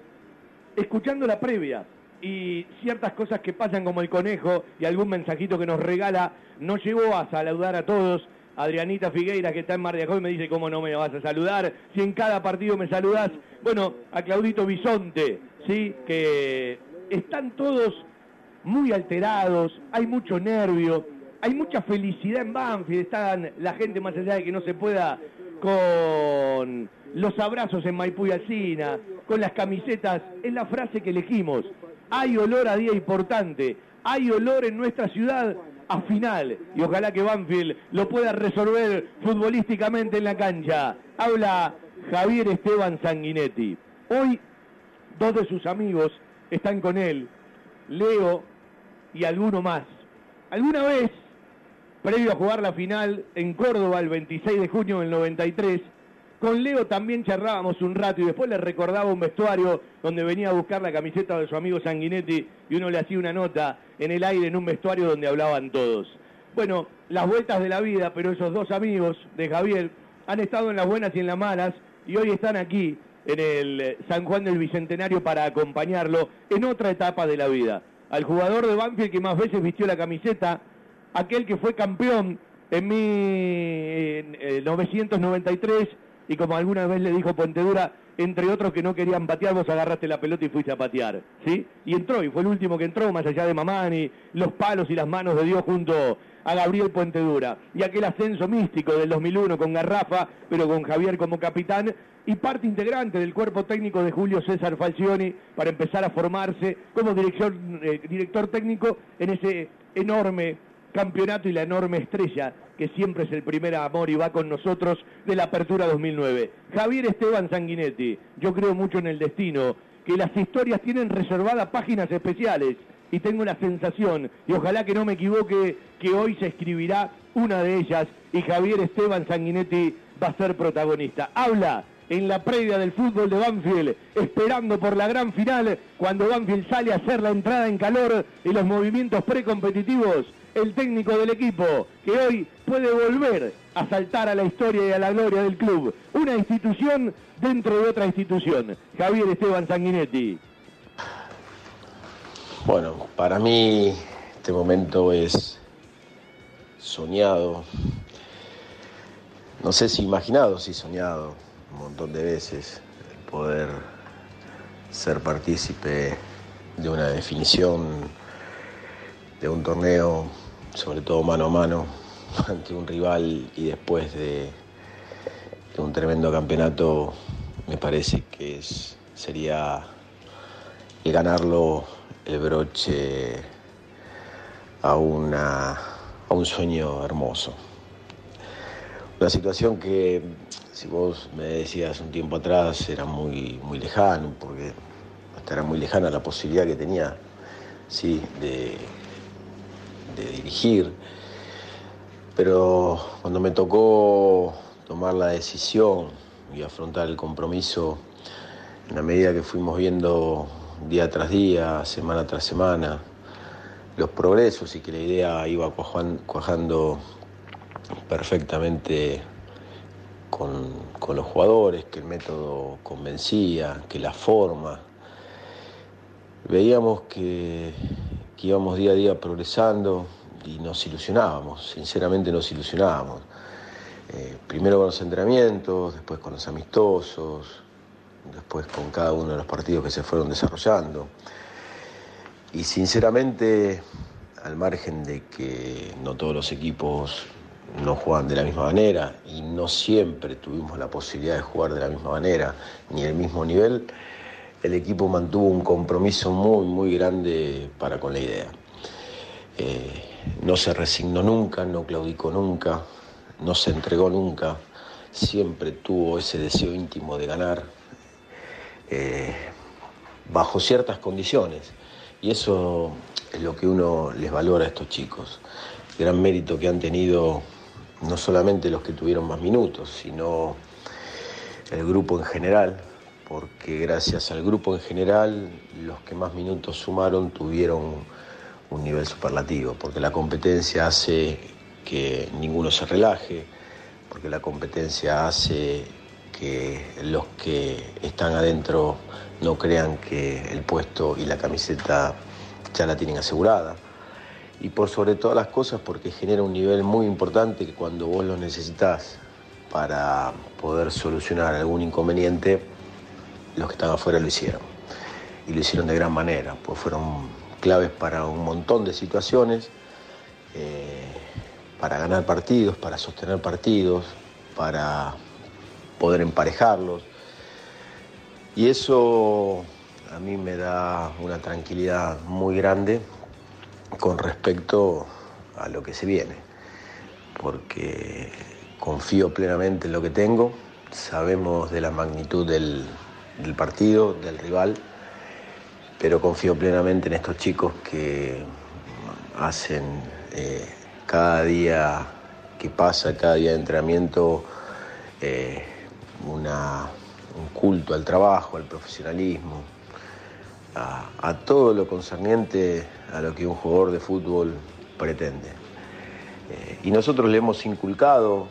escuchando la previa y ciertas cosas que pasan como el conejo y algún mensajito que nos regala, no llegó a saludar a todos. Adrianita Figueira, que está en Mar de Ajó, me dice, ¿cómo no me vas a saludar? Si en cada partido me saludás. Bueno, a Claudito Bisonte, ¿sí? Que están todos muy alterados, hay mucho nervio, hay mucha felicidad en Banfield, están la gente más allá de que no se pueda con los abrazos en Maipú y Alcina, con las camisetas, es la frase que elegimos. Hay olor a día importante, hay olor en nuestra ciudad a final y ojalá que Banfield lo pueda resolver futbolísticamente en la cancha. Habla Javier Esteban Sanguinetti. Hoy dos de sus amigos están con él, Leo y alguno más. Alguna vez, previo a jugar la final en Córdoba el 26 de junio del 93, con Leo también charlábamos un rato y después le recordaba un vestuario donde venía a buscar la camiseta de su amigo Sanguinetti y uno le hacía una nota en el aire en un vestuario donde hablaban todos. Bueno, las vueltas de la vida, pero esos dos amigos de Javier han estado en las buenas y en las malas y hoy están aquí en el eh, San Juan del Bicentenario para acompañarlo en otra etapa de la vida. Al jugador de Banfield que más veces vistió la camiseta, aquel que fue campeón en 1993 y como alguna vez le dijo Puentedura, entre otros que no querían patear, vos agarraste la pelota y fuiste a patear, ¿sí? Y entró, y fue el último que entró, más allá de Mamani, los palos y las manos de Dios junto a Gabriel Puentedura. Y aquel ascenso místico del 2001 con Garrafa, pero con Javier como capitán, y parte integrante del cuerpo técnico de Julio César Falcioni para empezar a formarse como eh, director técnico en ese enorme campeonato y la enorme estrella que siempre es el primer amor y va con nosotros de la Apertura 2009. Javier Esteban Sanguinetti, yo creo mucho en el destino, que las historias tienen reservadas páginas especiales y tengo la sensación, y ojalá que no me equivoque, que hoy se escribirá una de ellas y Javier Esteban Sanguinetti va a ser protagonista. Habla en la previa del fútbol de Banfield, esperando por la gran final, cuando Banfield sale a hacer la entrada en calor y los movimientos precompetitivos, el técnico del equipo, que hoy puede volver a saltar a la historia y a la gloria del club. Una institución dentro de otra institución. Javier Esteban Sanguinetti. Bueno, para mí este momento es soñado. No sé si imaginado, si soñado. un montón de veces el poder ser partícipe de una definición de un torneo, sobre todo mano a mano, [LAUGHS] ante un rival y después de, un tremendo campeonato, me parece que es, sería el ganarlo el broche a, una, a un sueño hermoso. Una situación que, si vos me decías un tiempo atrás, era muy, muy lejano, porque hasta era muy lejana la posibilidad que tenía sí, de, de dirigir. Pero cuando me tocó tomar la decisión y afrontar el compromiso, en la medida que fuimos viendo día tras día, semana tras semana, los progresos y que la idea iba cuajando perfectamente con, con, los jugadores, que el método convencía, que la forma. Veíamos que, que íbamos día a día progresando y nos ilusionábamos, sinceramente nos ilusionábamos. Eh, primero con los entrenamientos, después con los amistosos, después con cada uno de los partidos que se fueron desarrollando. Y sinceramente, al margen de que no todos los equipos no juegan de la misma manera y no siempre tuvimos la posibilidad de jugar de la misma manera ni el mismo nivel, el equipo mantuvo un compromiso muy, muy grande para con la idea. Eh, no se resignó nunca, no claudicó nunca, no se entregó nunca, siempre tuvo ese deseo íntimo de ganar eh, bajo ciertas condiciones. Y eso es lo que uno les valora a estos chicos. Gran mérito que han tenido no solamente los que tuvieron más minutos, sino el grupo en general, porque gracias al grupo en general los que más minutos sumaron tuvieron un nivel superlativo, porque la competencia hace que ninguno se relaje, porque la competencia hace que los que están adentro no crean que el puesto y la camiseta ya la tienen asegurada. Y por sobre todas las cosas porque genera un nivel muy importante que cuando vos lo necesitas para poder solucionar algún inconveniente, los que están afuera lo hicieron. Y lo hicieron de gran manera, pues fueron claves para un montón de situaciones, eh, para ganar partidos, para sostener partidos, para poder emparejarlos. Y eso a mí me da una tranquilidad muy grande con respecto a lo que se viene, porque confío plenamente en lo que tengo, sabemos de la magnitud del, del partido, del rival, pero confío plenamente en estos chicos que hacen eh, cada día que pasa, cada día de entrenamiento, eh, un culto al trabajo, al profesionalismo, a, a, todo lo concerniente a lo que un jugador de fútbol pretende. Eh, y nosotros le hemos inculcado,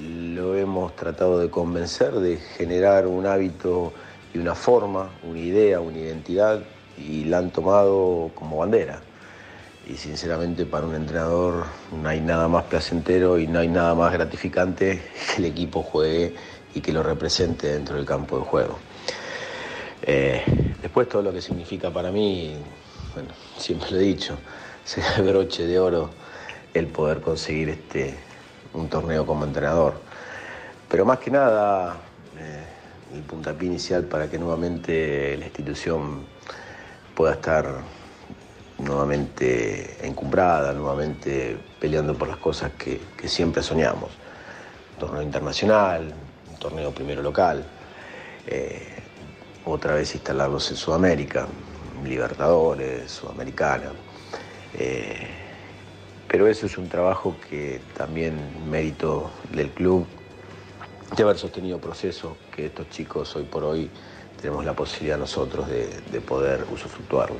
lo hemos tratado de convencer, de generar un hábito y una forma, una idea, una identidad, y la han tomado como bandera. Y sinceramente para un entrenador no hay nada más placentero y no hay nada más gratificante que el equipo juegue y que lo represente dentro del campo de juego. Eh, después todo lo que significa para mí, bueno, siempre lo he dicho, [LAUGHS] será el broche de oro el poder conseguir este, un torneo como entrenador. Pero más que nada, eh, el puntapié inicial para que nuevamente la institución pueda estar nuevamente encumbrada, nuevamente peleando por las cosas que, siempre soñamos. Un torneo internacional, un torneo primero local, eh, otra vez instalarlos en Sudamérica, Libertadores, Sudamericana. Eh, pero eso es un trabajo que también mérito del club de haber sostenido proceso que estos chicos hoy por hoy tenemos la posibilidad nosotros de, de poder usufructuarlo.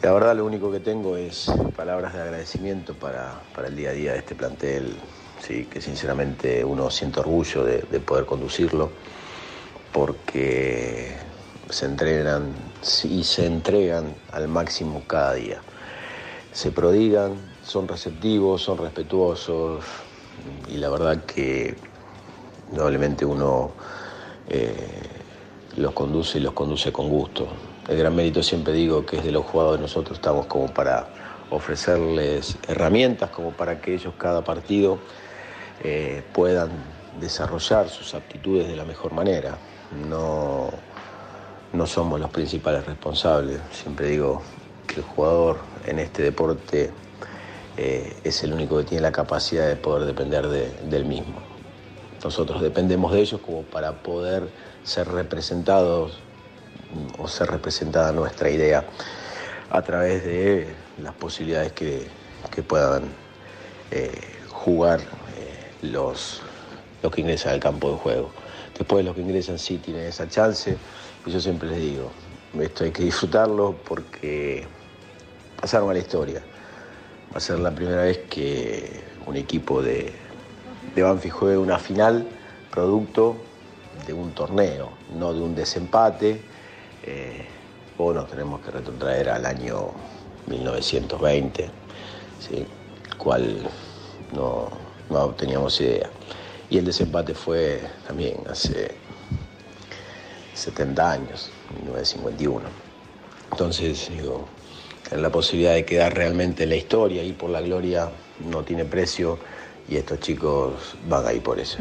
La verdad lo único que tengo es palabras de agradecimiento para, para el día a día de este plantel, sí, que sinceramente uno siente orgullo de, de poder conducirlo, porque se entrenan y se entregan al máximo cada día. Se prodigan, son receptivos, son respetuosos y la verdad que indudablemente uno eh, los conduce y los conduce con gusto. El gran mérito siempre digo que es de los jugadores, nosotros estamos como para ofrecerles herramientas, como para que ellos cada partido eh, puedan desarrollar sus aptitudes de la mejor manera. No, no somos los principales responsables, siempre digo que el jugador en este deporte eh, es el único que tiene la capacidad de poder depender de- del mismo. Nosotros dependemos de ellos como para poder ser representados mm, o ser representada nuestra idea a través de las posibilidades que, que puedan eh, jugar eh, los, los que ingresan al campo de juego. Después los que ingresan sí tienen esa chance y yo siempre les digo, esto hay que disfrutarlo porque pasaron a la historia. Va a ser la primera vez que un equipo de, de Banfield juegue una final producto de un torneo, no de un desempate. Eh, o nos tenemos que retrotraer al año 1920, ¿sí? cual no, no teníamos idea. Y el desempate fue también hace 70 años, 1951. Entonces, digo, la posibilidad de quedar realmente en la historia y por la gloria no tiene precio y estos chicos van ahí por eso.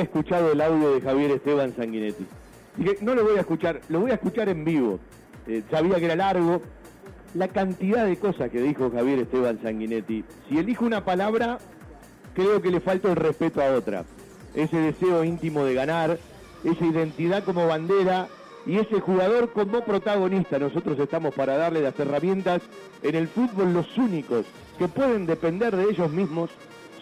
Había escuchado el audio de Javier Esteban Sanguinetti. Dije, no lo voy a escuchar, lo voy a escuchar en vivo. Eh, sabía que era largo. La cantidad de cosas que dijo Javier Esteban Sanguinetti. Si elijo una palabra, creo que le falta el respeto a otra. Ese deseo íntimo de ganar, esa identidad como bandera y ese jugador como protagonista. Nosotros estamos para darle las herramientas en el fútbol los únicos que pueden depender de ellos mismos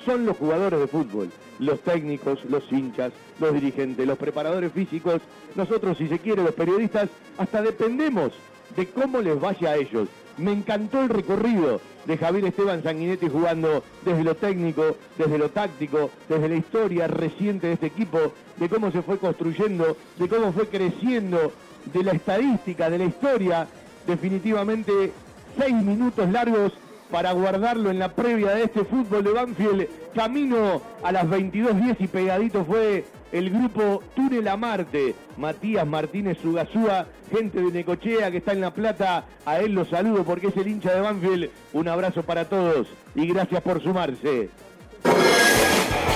son los jugadores de fútbol, los técnicos, los hinchas, los dirigentes, los preparadores físicos, nosotros si se quiere los periodistas hasta dependemos de cómo les vaya a ellos. Me encantó el recorrido de Javier Esteban Sanguinetti jugando desde lo técnico, desde lo táctico, desde la historia reciente de este equipo, de cómo se fue construyendo, de cómo fue creciendo, de la estadística, de la historia. Definitivamente seis minutos largos para guardarlo en la previa de este fútbol de Banfield. Camino a las 22.10 y pegadito fue el grupo Túnel a Marte. Matías Martínez Sugasúa, gente de Necochea que está en La Plata. A él lo saludo porque es el hincha de Banfield. Un abrazo para todos y gracias por sumarse.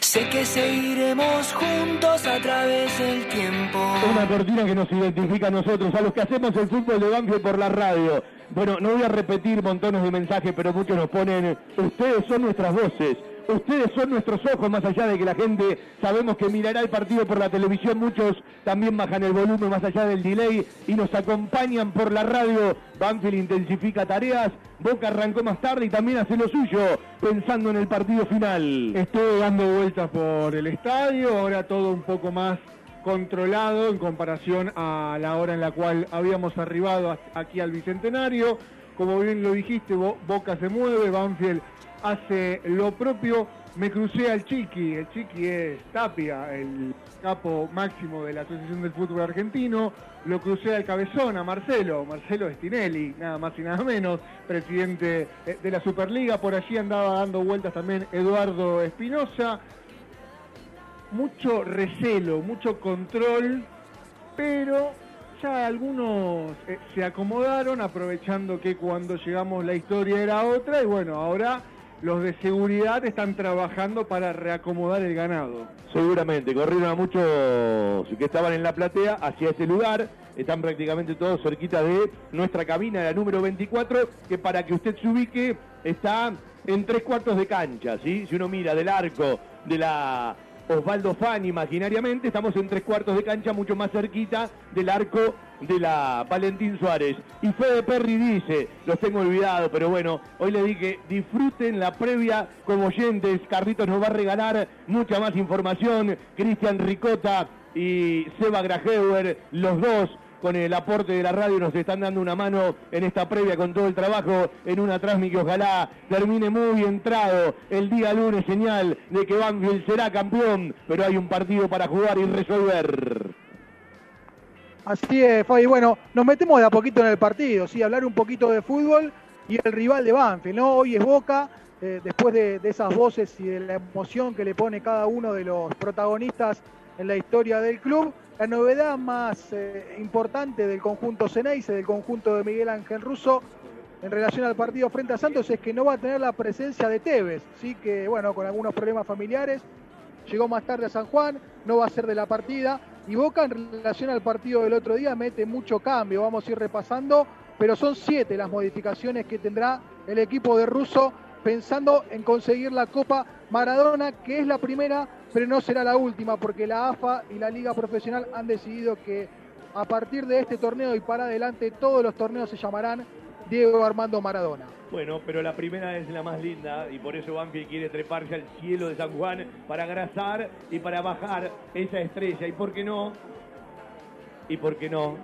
Sé que seguiremos juntos a través del tiempo. Una cortina que nos identifica a nosotros, a los que hacemos el fútbol de Banfield por la radio. Bueno, no voy a repetir montones de mensajes, pero muchos nos ponen, ustedes son nuestras voces, ustedes son nuestros ojos, más allá de que la gente sabemos que mirará el partido por la televisión, muchos también bajan el volumen más allá del delay y nos acompañan por la radio. Banfield intensifica tareas, Boca arrancó más tarde y también hace lo suyo, pensando en el partido final. Estuve dando vueltas por el estadio, ahora todo un poco más controlado en comparación a la hora en la cual habíamos arribado aquí al Bicentenario. Como bien lo dijiste, Bo- Boca se mueve, Banfield hace lo propio. me crucé al Chiqui, el Chiqui es Tapia, el capo máximo de la Asociación del Fútbol Argentino, lo crucé al Cabezón, a Marcelo, Marcelo Stinelli, nada más y nada menos, presidente de la Superliga, por allí andaba dando vueltas también Eduardo Espinosa, mucho recelo, mucho control, pero ya algunos eh, se acomodaron aprovechando que cuando llegamos la historia era otra y bueno, ahora los de seguridad están trabajando para reacomodar el ganado. Seguramente, corrieron a muchos que estaban en la platea hacia ese lugar. Están prácticamente todos cerquita de nuestra cabina, la número 24, que para que usted se ubique está en tres cuartos de cancha, ¿sí? Si uno mira del arco de la Osvaldo Fan imaginariamente, estamos en tres cuartos de cancha, mucho más cerquita del arco de la Valentín Suárez. Y Fede Perry dice, los tengo olvidado, pero bueno, hoy le dije, disfruten la previa como oyentes, Carlitos nos va a regalar mucha más información, Cristian Ricota y Seba Grajeuer, los dos con el aporte de la radio nos están dando una mano en esta previa con todo el trabajo en una transmisión que ojalá termine muy entrado el día lunes señal de que Banfield será campeón pero hay un partido para jugar y resolver Así es, Fabi. Bueno, nos metemos de a poquito en el partido, sí, hablar un poquito de fútbol y el rival de Banfield, ¿no? Hoy es Boca, eh, después de, de, esas voces y de la emoción que le pone cada uno de los protagonistas en la historia del club. La novedad más eh, importante del conjunto Ceneice, del conjunto de Miguel Ángel Russo, en relación al partido frente a Santos, es que no va a tener la presencia de Tevez, sí que, bueno, con algunos problemas familiares, llegó más tarde a San Juan, no va a ser de la partida. Y Boca en relación al partido del otro día mete mucho cambio, vamos a ir repasando, pero son siete las modificaciones que tendrá el equipo de Russo pensando en conseguir la Copa Maradona, que es la primera, pero no será la última, porque la AFA y la Liga Profesional han decidido que a partir de este torneo y para adelante todos los torneos se llamarán Diego Armando Maradona. Bueno, pero la primera es la más linda y por eso Banfield quiere treparse al cielo de San Juan para agrasar y para bajar esa estrella. ¿Y por qué no? ¿Y por qué no?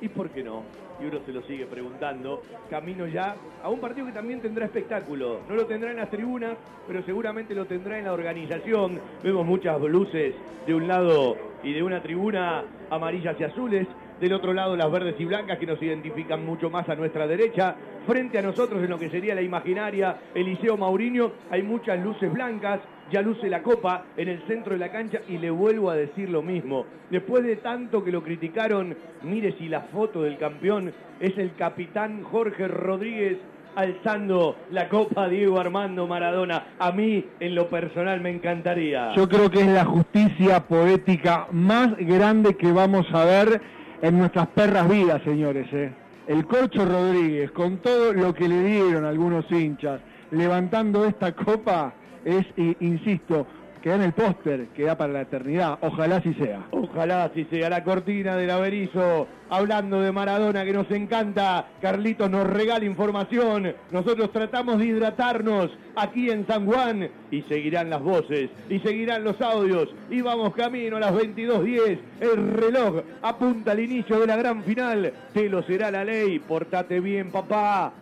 ¿Y por qué no? Y uno se lo sigue preguntando. Camino ya a un partido que también tendrá espectáculo. No lo tendrá en las tribunas, pero seguramente lo tendrá en la organización. Vemos muchas luces de un lado y de una tribuna amarillas y azules. Del otro lado las verdes y blancas que nos identifican mucho más a nuestra derecha. Frente a nosotros en lo que sería la imaginaria Eliseo Mauriño hay muchas luces blancas. Ya luce la copa en el centro de la cancha y le vuelvo a decir lo mismo. Después de tanto que lo criticaron, mire si la foto del campeón es el capitán Jorge Rodríguez alzando la copa Diego Armando Maradona. A mí, en lo personal, me encantaría. Yo creo que es la justicia poética más grande que vamos a ver en nuestras perras vidas, señores. ¿eh? El Corcho Rodríguez, con todo lo que le dieron algunos hinchas, levantando esta copa, es, insisto, queda en el póster, queda para la eternidad. Ojalá así sea. Ojalá así sea. La cortina del Averizo, hablando de Maradona que nos encanta. Carlitos nos regala información. Nosotros tratamos de hidratarnos aquí en San Juan y seguirán las voces y seguirán los audios. Y vamos camino a las 22.10. El reloj apunta al inicio de la gran final. Te lo será la ley. Portate bien, papá.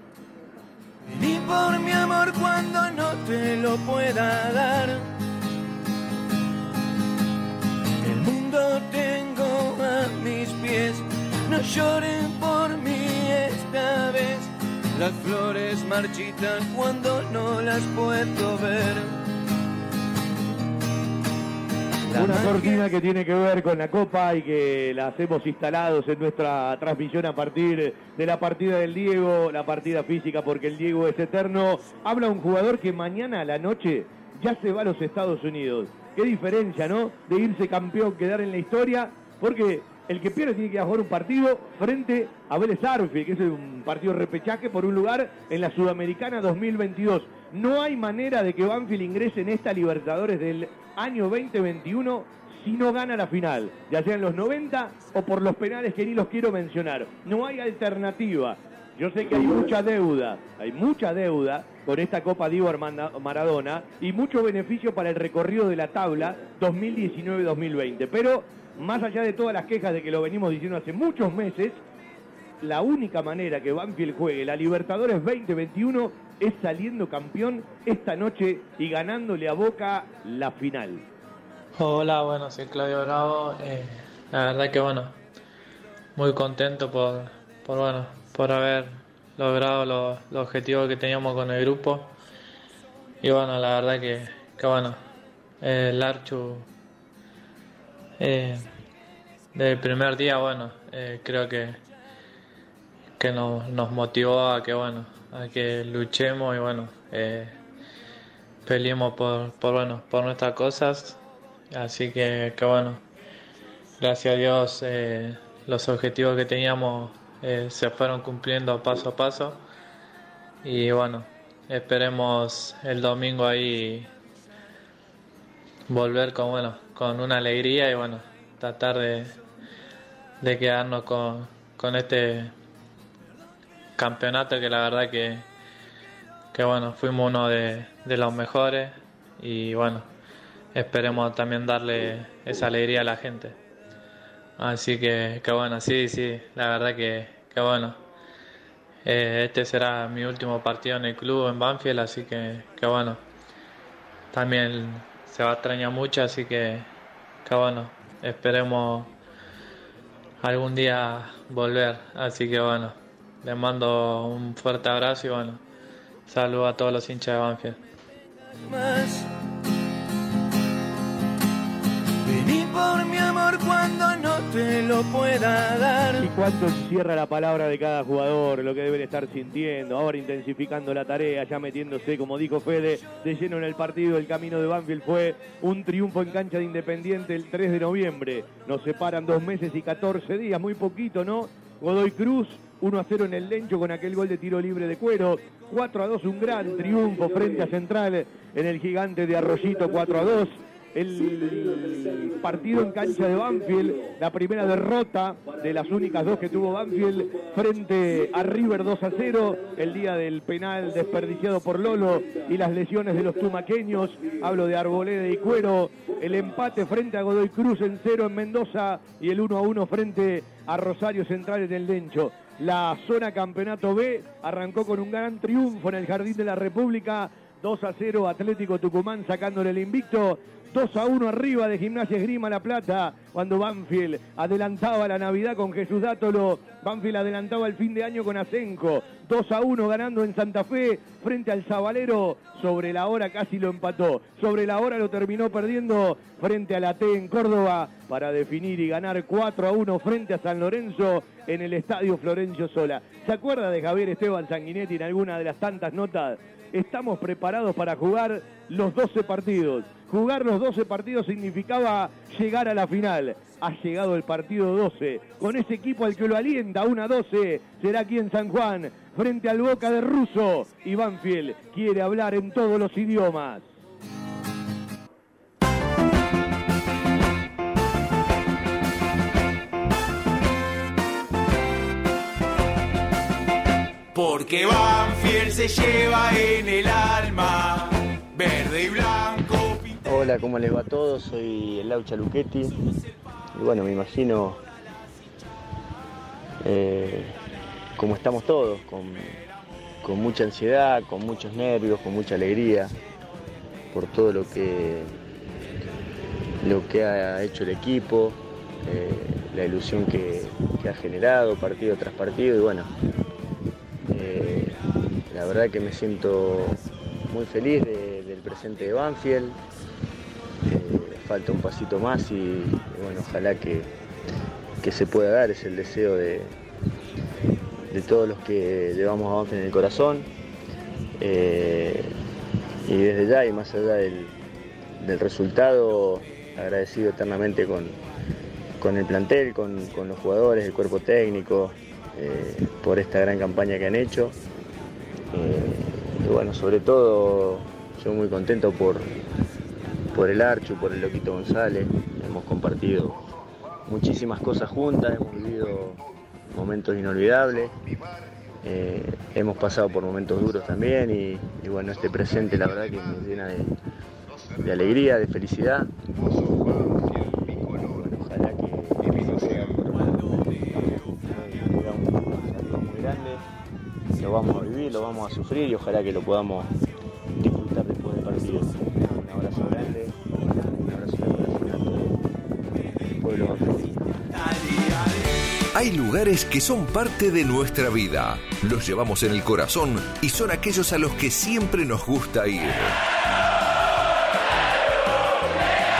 Ni por mi amor cuando no te lo pueda dar. El mundo tengo a mis pies, no lloren por mí esta vez. Las flores marchitan cuando no las puedo ver. Una cortina que tiene que ver con la Copa y que la hemos instalados en nuestra transmisión a partir de la partida del Diego, la partida física, porque el Diego es eterno. Habla un jugador que mañana a la noche ya se va a los Estados Unidos. Qué diferencia, ¿no? De irse campeón, quedar en la historia, porque el que pierde tiene que jugar un partido frente a Vélez Arfi, que es un partido repechaje por un lugar en la Sudamericana 2022. No hay manera de que Banfield ingrese en esta Libertadores del año 2021 si no gana la final, ya sea en los 90 o por los penales que ni los quiero mencionar. No hay alternativa. Yo sé que hay mucha deuda, hay mucha deuda con esta Copa Armando Maradona y mucho beneficio para el recorrido de la tabla 2019-2020. Pero más allá de todas las quejas de que lo venimos diciendo hace muchos meses, la única manera que Banfield juegue la Libertadores 2021 es saliendo campeón esta noche y ganándole a Boca la final. Hola, bueno, soy Claudio Bravo. Eh, la verdad que bueno, muy contento por, por bueno, por haber logrado los, los objetivos que teníamos con el grupo. Y bueno, la verdad que, que bueno, el Archu eh, del primer día, bueno, eh, creo que, que nos, nos motivó a que bueno, a que luchemos y bueno, eh, peleemos por, por bueno, por nuestras cosas. Así que, que bueno, gracias a Dios eh, los objetivos que teníamos eh, se fueron cumpliendo paso a paso. Y bueno, esperemos el domingo ahí volver con bueno, con una alegría y bueno, tratar de, de quedarnos con, con este campeonato que la verdad que, que bueno, fuimos uno de, de los mejores y bueno, esperemos también darle esa alegría a la gente. Así que, que bueno, sí, sí, la verdad que, que bueno. Eh, este será mi último partido en el club en Banfield, así que, que bueno. También se va a extrañar mucho, así que, que bueno, esperemos algún día volver. Así que bueno, les mando un fuerte abrazo y bueno, saludo a todos los hinchas de Banfield. Vení por mi amor cuando no te lo pueda dar. Y cuánto encierra la palabra de cada jugador, lo que deben estar sintiendo, ahora intensificando la tarea, ya metiéndose, como dijo Fede, de lleno en el partido. El camino de Banfield fue un triunfo en cancha de Independiente el 3 de noviembre. Nos separan dos meses y 14 días, muy poquito, ¿no? Godoy Cruz, 1 a 0 en el Lencho con aquel gol de tiro libre de cuero. 4 a 2, un gran triunfo frente a Central en el gigante de Arroyito, 4 a 2 el partido en cancha de Banfield, la primera derrota de las únicas dos que tuvo Banfield frente a River 2 a 0, el día del penal desperdiciado por Lolo y las lesiones de los tumaqueños, hablo de Arboleda y Cuero, el empate frente a Godoy Cruz en 0 en Mendoza y el 1 a 1 frente a Rosario Central en el Lencho. La zona campeonato B arrancó con un gran triunfo en el Jardín de la República, 2 a 0 Atlético Tucumán sacándole el invicto. 2 a 1 arriba de Gimnasia Esgrima La Plata, cuando Banfield adelantaba la Navidad con Jesús Dátolo, Banfield adelantaba el fin de año con Asenco, 2 a 1 ganando en Santa Fe frente al Zabalero, sobre la hora casi lo empató, sobre la hora lo terminó perdiendo frente a la T en Córdoba para definir y ganar 4 a 1 frente a San Lorenzo en el Estadio Florencio Sola. ¿Se acuerda de Javier Esteban Sanguinetti en alguna de las tantas notas? Estamos preparados para jugar los 12 partidos. Jugar los 12 partidos significaba llegar a la final. Ha llegado el partido 12. Con ese equipo al que lo alienta, una 12, será aquí en San Juan, frente al Boca de Russo. Y Banfield quiere hablar en todos los idiomas. Porque Banfield se lleva en el alma verde y blanco. Hola, ¿cómo les va a todos? Soy el Laucha Luchetti. Y bueno, me imagino eh, cómo estamos todos, con, con mucha ansiedad, con muchos nervios, con mucha alegría por todo lo que, lo que ha hecho el equipo, eh, la ilusión que, ha generado partido tras partido y bueno, la verdad que me siento muy feliz de- del presente de Banfield. Eh, falta un pasito más y, y bueno, ojalá que, que se pueda dar, es el deseo de, de todos los que llevamos a Banfield en el corazón. Eh, y desde ya y más allá del, del resultado, agradecido eternamente con, con el plantel, con, con los jugadores, el cuerpo técnico, eh, por esta gran campaña que han hecho. Eh, y bueno, sobre todo yo muy contento por, por el Archu, por el Loquito González. Hemos compartido muchísimas cosas juntas, hemos vivido momentos inolvidables. Eh, hemos pasado por momentos duros también y, bueno, este presente la verdad que me llena de alegría, de felicidad. Vamos a vivir, lo vamos a sufrir y ojalá que lo podamos disfrutar después del partido. Un abrazo grande, un abrazo grande a todo el pueblo argentino. Hay lugares que son parte de nuestra vida. Los llevamos en el corazón y son aquellos a los que siempre nos gusta ir.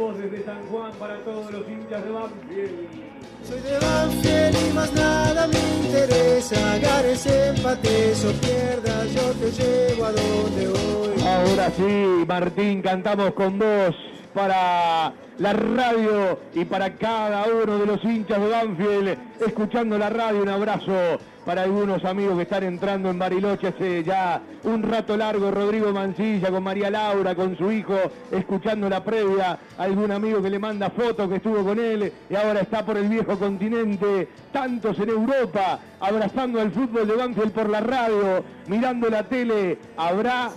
Voz desde San Juan para todos los hinchas de Banfield. Soy de Banfield y más nada me interesa. Ganes, empates o pierdas, yo te llevo a donde voy. Ahora sí, Martín, cantamos con vos para la radio y para cada uno de los hinchas de Banfield, escuchando la radio, un abrazo para algunos amigos que están entrando en Bariloche hace ya un rato largo, Rodrigo Mancilla con María Laura, con su hijo, escuchando la previa, algún amigo que le manda fotos que estuvo con él y ahora está por el viejo continente, tantos en Europa, abrazando al fútbol de Banfield por la radio, mirando la tele, habrá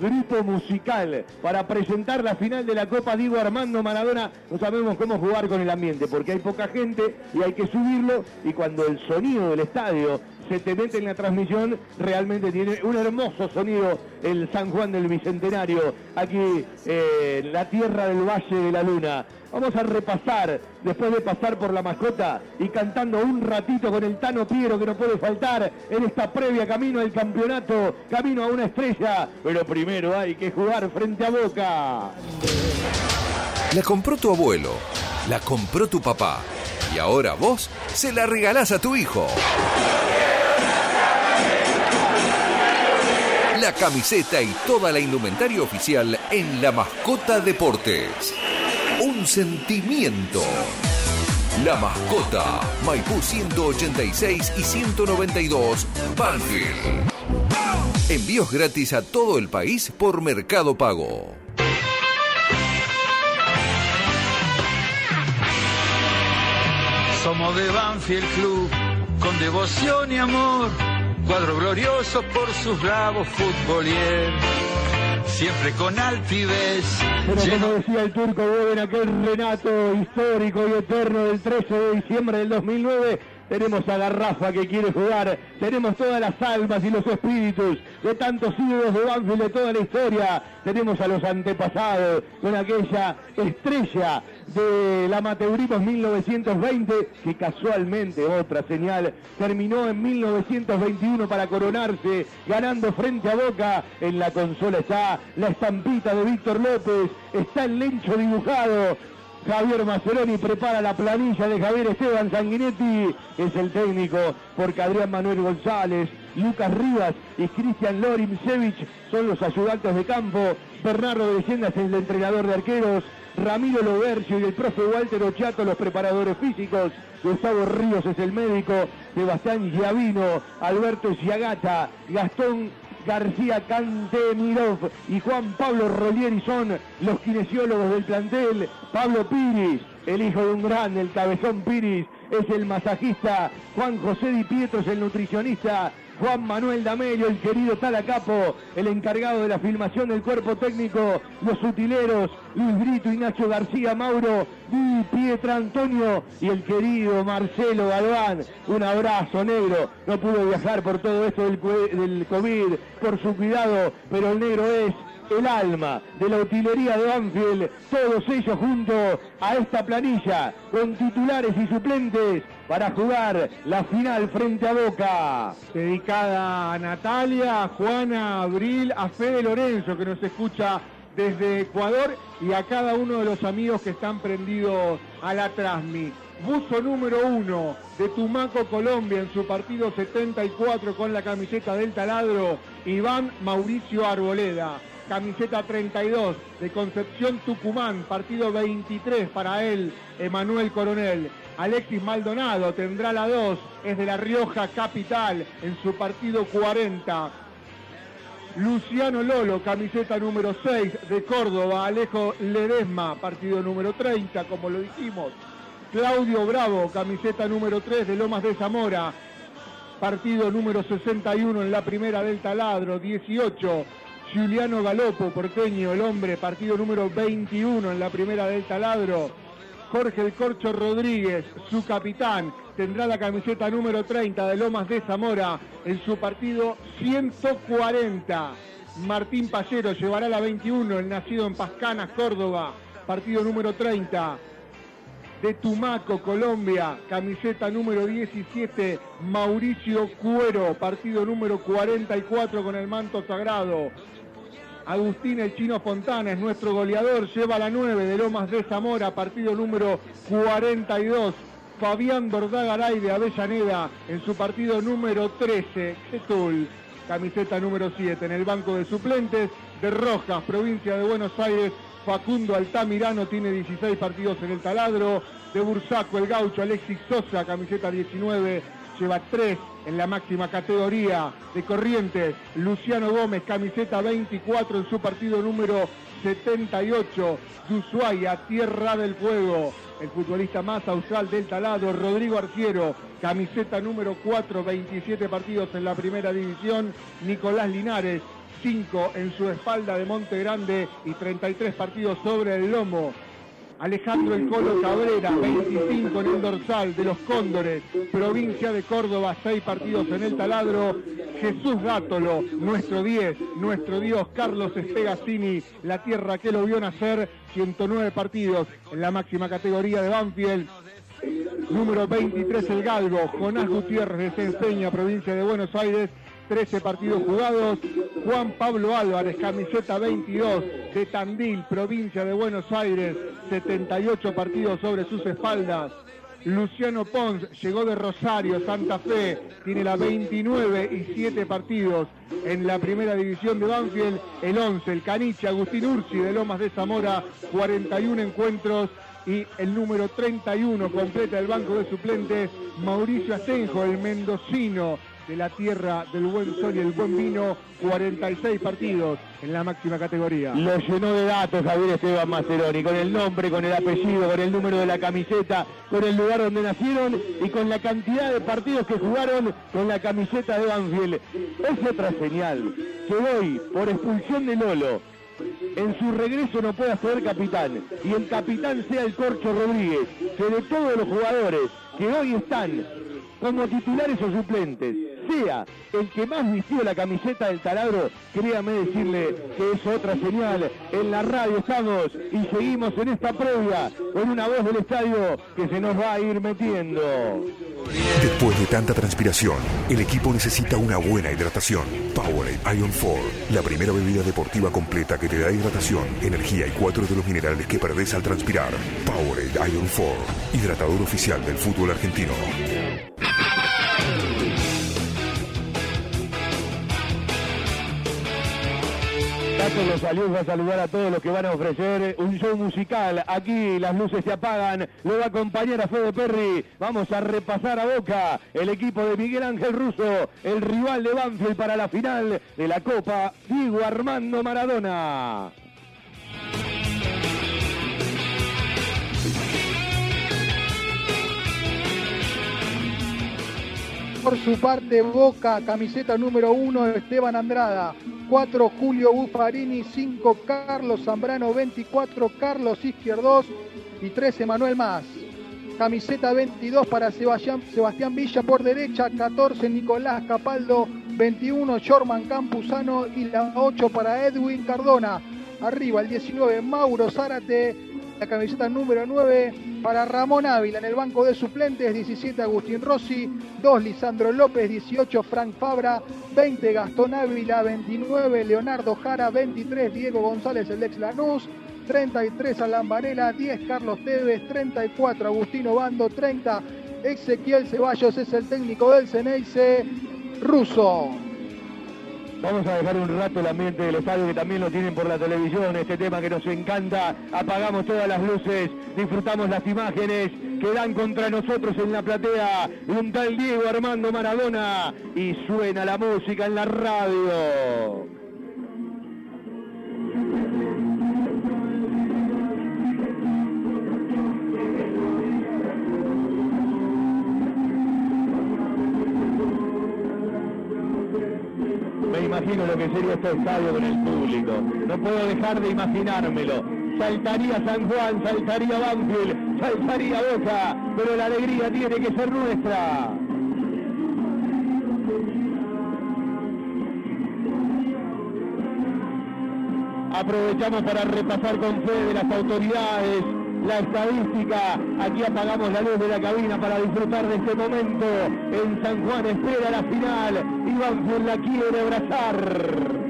grupo musical para presentar la final de la Copa Diego Armando Maradona. No sabemos cómo jugar con el ambiente porque hay poca gente y hay que subirlo y cuando el sonido del estadio se te mete en la transmisión, realmente tiene un hermoso sonido el San Juan del Bicentenario, aquí eh, en la tierra del Valle de la Luna. Vamos a repasar, después de pasar por la mascota y cantando un ratito con el Tano Piero que no puede faltar en esta previa camino al campeonato, camino a una estrella. Pero primero hay que jugar frente a Boca. La compró tu abuelo, la compró tu papá y ahora vos se la regalás a tu hijo. La camiseta y toda la indumentaria oficial en La Mascota Deportes. Un sentimiento. La Mascota, Maipú 186 y 192, Banfield. Envíos gratis a todo el país por Mercado Pago. Somos de Banfield Club, con devoción y amor, cuadro glorioso por sus bravos futbolier, siempre con altivez. Pero como decía el turco en aquel renato histórico y eterno del 13 de diciembre del 2009, tenemos a Garrafa que quiere jugar, tenemos todas las almas y los espíritus de tantos ídolos de Banfield de toda la historia, tenemos a los antepasados con aquella estrella del amateurismo 1920 que casualmente, otra señal, terminó en 1921 para coronarse, ganando frente a Boca, en la consola está la estampita de Víctor López, está el lencho dibujado, Javier Maceroni prepara la planilla de Javier Esteban Sanguinetti, es el técnico, porque Adrián Manuel González, Lucas Rivas y Cristian Lorimsevich son los ayudantes de campo, Bernardo de Leyenda es el entrenador de arqueros, Ramiro Lobercio y el profe Walter Ochato los preparadores físicos, Gustavo Ríos es el médico, Sebastián Giavino, Alberto Giagata, Gastón García Cantemirov y Juan Pablo Rolieri son los kinesiólogos del plantel. Pablo Piris, el hijo de un grande, el cabezón Piris, es el masajista. Juan José Di Pietro es el nutricionista. Juan Manuel Damelio, el querido Talacapo, el encargado de la filmación del cuerpo técnico, los utileros, Luis Brito y Nacho García Mauro, Di Pietra Antonio y el querido Marcelo Galván. Un abrazo negro, no pudo viajar por todo esto del COVID, por su cuidado, pero el negro es el alma de la utilería de Banfield, todos ellos junto a esta planilla, con titulares y suplentes para jugar la final frente a Boca. Dedicada a Natalia, a Juana, a Abril, a Fede Lorenzo que nos escucha desde Ecuador y a cada uno de los amigos que están prendidos a la Trasmi. Buzo número uno de Tumaco, Colombia, en su partido 74 con la camiseta del taladro, Iván Mauricio Arboleda. Camiseta 32 de Concepción Tucumán, partido 23 para él, Emanuel Coronel. Alexis Maldonado tendrá la 2, es de La Rioja Capital en su partido 40. Luciano Lolo, camiseta número 6 de Córdoba, Alejo Ledesma, partido número 30, como lo dijimos. Claudio Bravo, camiseta número 3 de Lomas de Zamora, partido número 61 en la primera del taladro, 18. Juliano Galopo, porteño, el hombre, partido número 21 en la primera del taladro. Jorge El Corcho Rodríguez, su capitán, tendrá la camiseta número 30 de Lomas de Zamora en su partido 140. Martín Pallero llevará la 21, el nacido en Pascanas, Córdoba, partido número 30 de Tumaco, Colombia, camiseta número 17, Mauricio Cuero, partido número 44 con el manto sagrado. Agustín El Chino Fontana es nuestro goleador, lleva la 9 de Lomas de Zamora, partido número 42. Fabián Dordagaray de Avellaneda en su partido número 13, Getul, camiseta número 7 en el banco de suplentes de Rojas, provincia de Buenos Aires, Facundo Altamirano tiene 16 partidos en el taladro. De Bursaco, el gaucho Alexis Sosa, camiseta 19, lleva 3 en la máxima categoría. De Corrientes, Luciano Gómez, camiseta 24 en su partido número 78. De Ushuaia, Tierra del Fuego. El futbolista más austral del taladro, Rodrigo Arciero, camiseta número 4, 27 partidos en la primera división. Nicolás Linares, 5 en su espalda de Monte Grande y 33 partidos sobre el lomo. Alejandro El Colo Cabrera, 25 en el dorsal de los Cóndores, provincia de Córdoba, 6 partidos en el taladro. Jesús Gátolo, nuestro 10, nuestro Dios, Carlos Espegacini, la tierra que lo vio nacer, 109 partidos en la máxima categoría de Banfield. Número 23 el Galgo, Jonás Gutiérrez de Enseña, provincia de Buenos Aires, 13 partidos jugados. Juan Pablo Álvarez, camiseta 22 de Tandil, provincia de Buenos Aires, 78 partidos sobre sus espaldas. Luciano Pons llegó de Rosario, Santa Fe, tiene la 29 y 7 partidos en la primera división de Banfield. El 11, el Caniche, Agustín Ursi de Lomas de Zamora, 41 encuentros y el número 31 completa el banco de suplentes, Mauricio Asenjo, el mendocino de la tierra del buen sol y el buen vino, 46 partidos en la máxima categoría. Lo llenó de datos Javier Esteban Maceroni, con el nombre, con el apellido, con el número de la camiseta, con el lugar donde nacieron y con la cantidad de partidos que jugaron con la camiseta de Banfield. Es otra señal que hoy, por expulsión de Lolo, en su regreso no pueda ser capitán y el capitán sea el Corcho Rodríguez, de todos los jugadores que hoy están como titulares o suplentes, sea el que más vistió la camiseta del taladro, créame decirle que es otra señal. En la radio estamos y seguimos en esta previa con una voz del estadio que se nos va a ir metiendo. Después de tanta transpiración, el equipo necesita una buena hidratación. Powerade Ion 4, la primera bebida deportiva completa que te da hidratación, energía y cuatro de los minerales que perdés al transpirar. Powerade Ion 4, hidratador oficial del fútbol argentino. Tato Rosaluz va a saludar a todos los que van a ofrecer un show musical. Aquí las luces se apagan. Lo va a acompañar a Fede Perry. Vamos a repasar a Boca el equipo de Miguel Ángel Russo, el rival de Banfield para la final de la Copa Diego Armando Maradona. Por su parte, Boca, camiseta número 1, Esteban Andrada. 4, Julio Buffarini. 5, Carlos Zambrano. 24, Carlos Izquierdos. Y 13, Manuel Más. Camiseta 22 para Sebastián, Sebastián Villa por derecha. 14, Nicolás Capaldo. 21, Jorman Campuzano. Y la 8 para Edwin Cardona. Arriba el 19, Mauro Zárate. La camiseta número 9 para Ramón Ávila en el banco de suplentes, 17 Agustín Rossi, 2 Lisandro López, 18 Frank Fabra, 20 Gastón Ávila, 29 Leonardo Jara, 23 Diego González, el ex Lanús, 33 Alan Varela, 10 Carlos Tevez, 34 Agustino Bando, 30 Ezequiel Ceballos es el técnico del Ceneice ruso. Vamos a dejar un rato el ambiente del estadio que también lo tienen por la televisión, este tema que nos encanta. Apagamos todas las luces, disfrutamos las imágenes que dan contra nosotros en la platea. Un tal Diego Armando Maradona y suena la música en la radio. Imagino lo que sería este estadio con el público. No puedo dejar de imaginármelo. Saltaría San Juan, saltaría Banfield, saltaría Boca, pero la alegría tiene que ser nuestra. Aprovechamos para repasar con fe de las autoridades la estadística. Aquí apagamos la luz de la cabina para disfrutar de este momento. En San Juan espera la final y Banfield la quiere abrazar.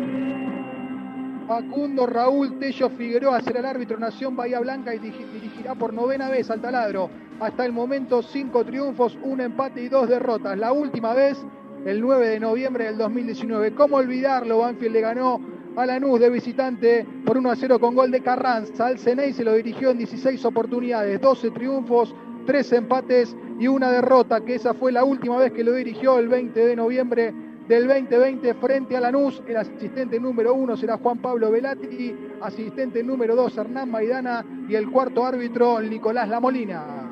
Facundo Raúl Tello Figueroa será el árbitro Nación Bahía Blanca y dirigi- dirigirá por novena vez al taladro. Hasta el momento cinco triunfos, un empate y dos derrotas. La última vez el 9 de noviembre del 2019. ¿Cómo olvidarlo? Banfield le ganó a Lanús de visitante por 1 a 0 con gol de Carranza. Al Ceney se lo dirigió en 16 oportunidades, 12 triunfos, 13 empates y una derrota, que esa fue la última vez que lo dirigió el 20 de noviembre del 2020 frente a Lanús. El asistente número uno será Juan Pablo Velati, asistente número dos Hernán Maidana y el cuarto árbitro Nicolás Lamolina.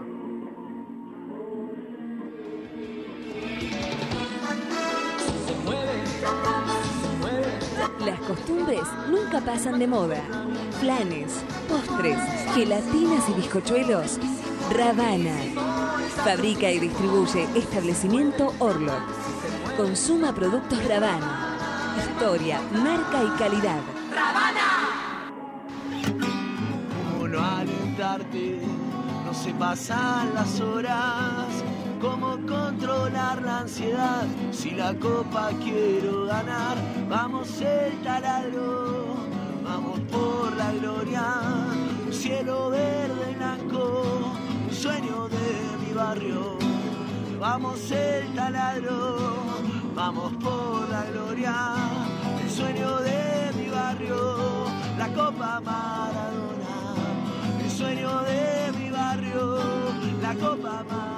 Las costumbres nunca pasan de moda. Flanes, postres, gelatinas y bizcochuelos. Ravana. Fabrica y distribuye establecimiento Orlok. Consuma productos Ravana. Historia, marca y calidad. cómo no alentarte, no se pasan las horas, cómo controlar la ansiedad, si la copa quiero ganar, vamos el taladro, vamos por la gloria, cielo verde y blanco, sueño de mi barrio, vamos el taladro, vamos por la gloria, el sueño de mi barrio, la copa Maradona, el sueño de mi barrio, la copa Maradona.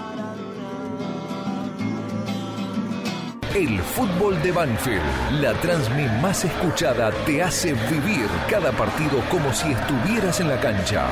El fútbol de Banfield, la transmi más escuchada, te hace vivir cada partido como si estuvieras en la cancha.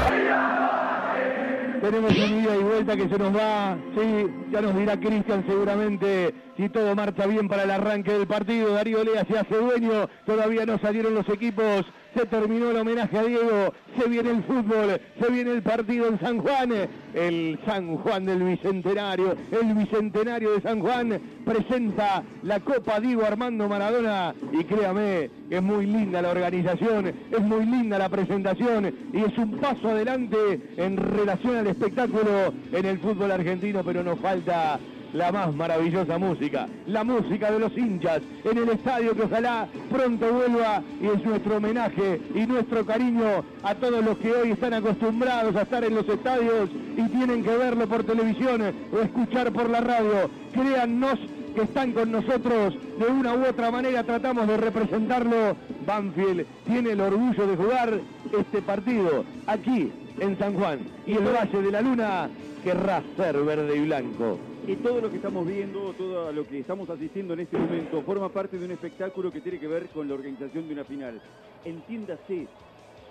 Tenemos un ida y vuelta que se nos va, sí, ya nos dirá Cristian seguramente si todo marcha bien para el arranque del partido. Darío Lea se hace dueño, todavía no salieron los equipos, se terminó el homenaje a Diego, se viene el fútbol, se viene el partido en San Juan, el San Juan del Bicentenario, el Bicentenario de San Juan presenta la Copa Diego Armando Maradona. Y créame es muy linda la organización, es muy linda la presentación y es un paso adelante en relación al espectáculo en el fútbol argentino, pero nos falta la más maravillosa música, la música de los hinchas en el estadio que ojalá pronto vuelva y es nuestro homenaje y nuestro cariño a todos los que hoy están acostumbrados a estar en los estadios y tienen que verlo por televisión o escuchar por la radio. Créannos que están con nosotros de una u otra manera, tratamos de representarlo. Banfield tiene el orgullo de jugar este partido aquí en San Juan y el Valle de la Luna querrá ser verde y blanco. Y todo lo que estamos viendo, todo lo que estamos asistiendo en este momento, forma parte de un espectáculo que tiene que ver con la organización de una final. Entiéndase,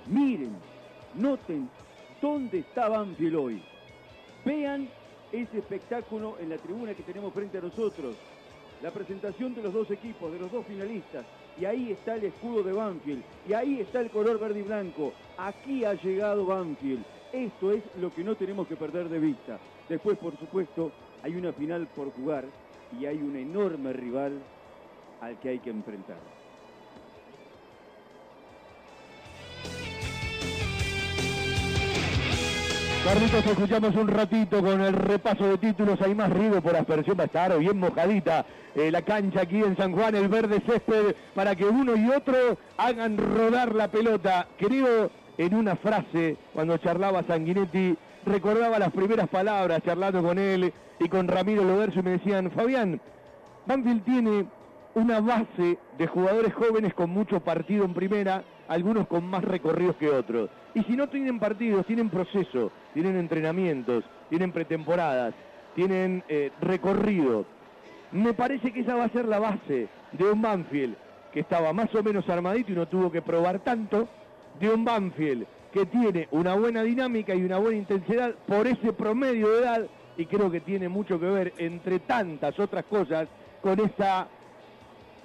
miren, noten dónde está Banfield hoy. Vean ese espectáculo en la tribuna que tenemos frente a nosotros. La presentación de los dos equipos, de los dos finalistas. Y ahí está el escudo de Banfield. Y ahí está el color verde y blanco. Aquí ha llegado Banfield. Esto es lo que no tenemos que perder de vista. Después, por supuesto, hay una final por jugar y hay un enorme rival al que hay que enfrentar. Carlitos, escuchamos un ratito con el repaso de títulos. Hay más ruido por aspersión. Va a estar bien mojadita eh, la cancha aquí en San Juan, el verde césped, para que uno y otro hagan rodar la pelota. Querido, en una frase, cuando charlaba Sanguinetti, recordaba las primeras palabras charlando con él y con Ramiro Loderso y me decían, Fabián, Banfield tiene una base de jugadores jóvenes con mucho partido en primera, algunos con más recorridos que otros. Y si no tienen partidos, tienen proceso, tienen entrenamientos, tienen pretemporadas, tienen eh, recorrido. Me parece que esa va a ser la base de un Banfield que estaba más o menos armadito y no tuvo que probar tanto, de un Banfield que tiene una buena dinámica y una buena intensidad por ese promedio de edad y creo que tiene mucho que ver, entre tantas otras cosas, con esa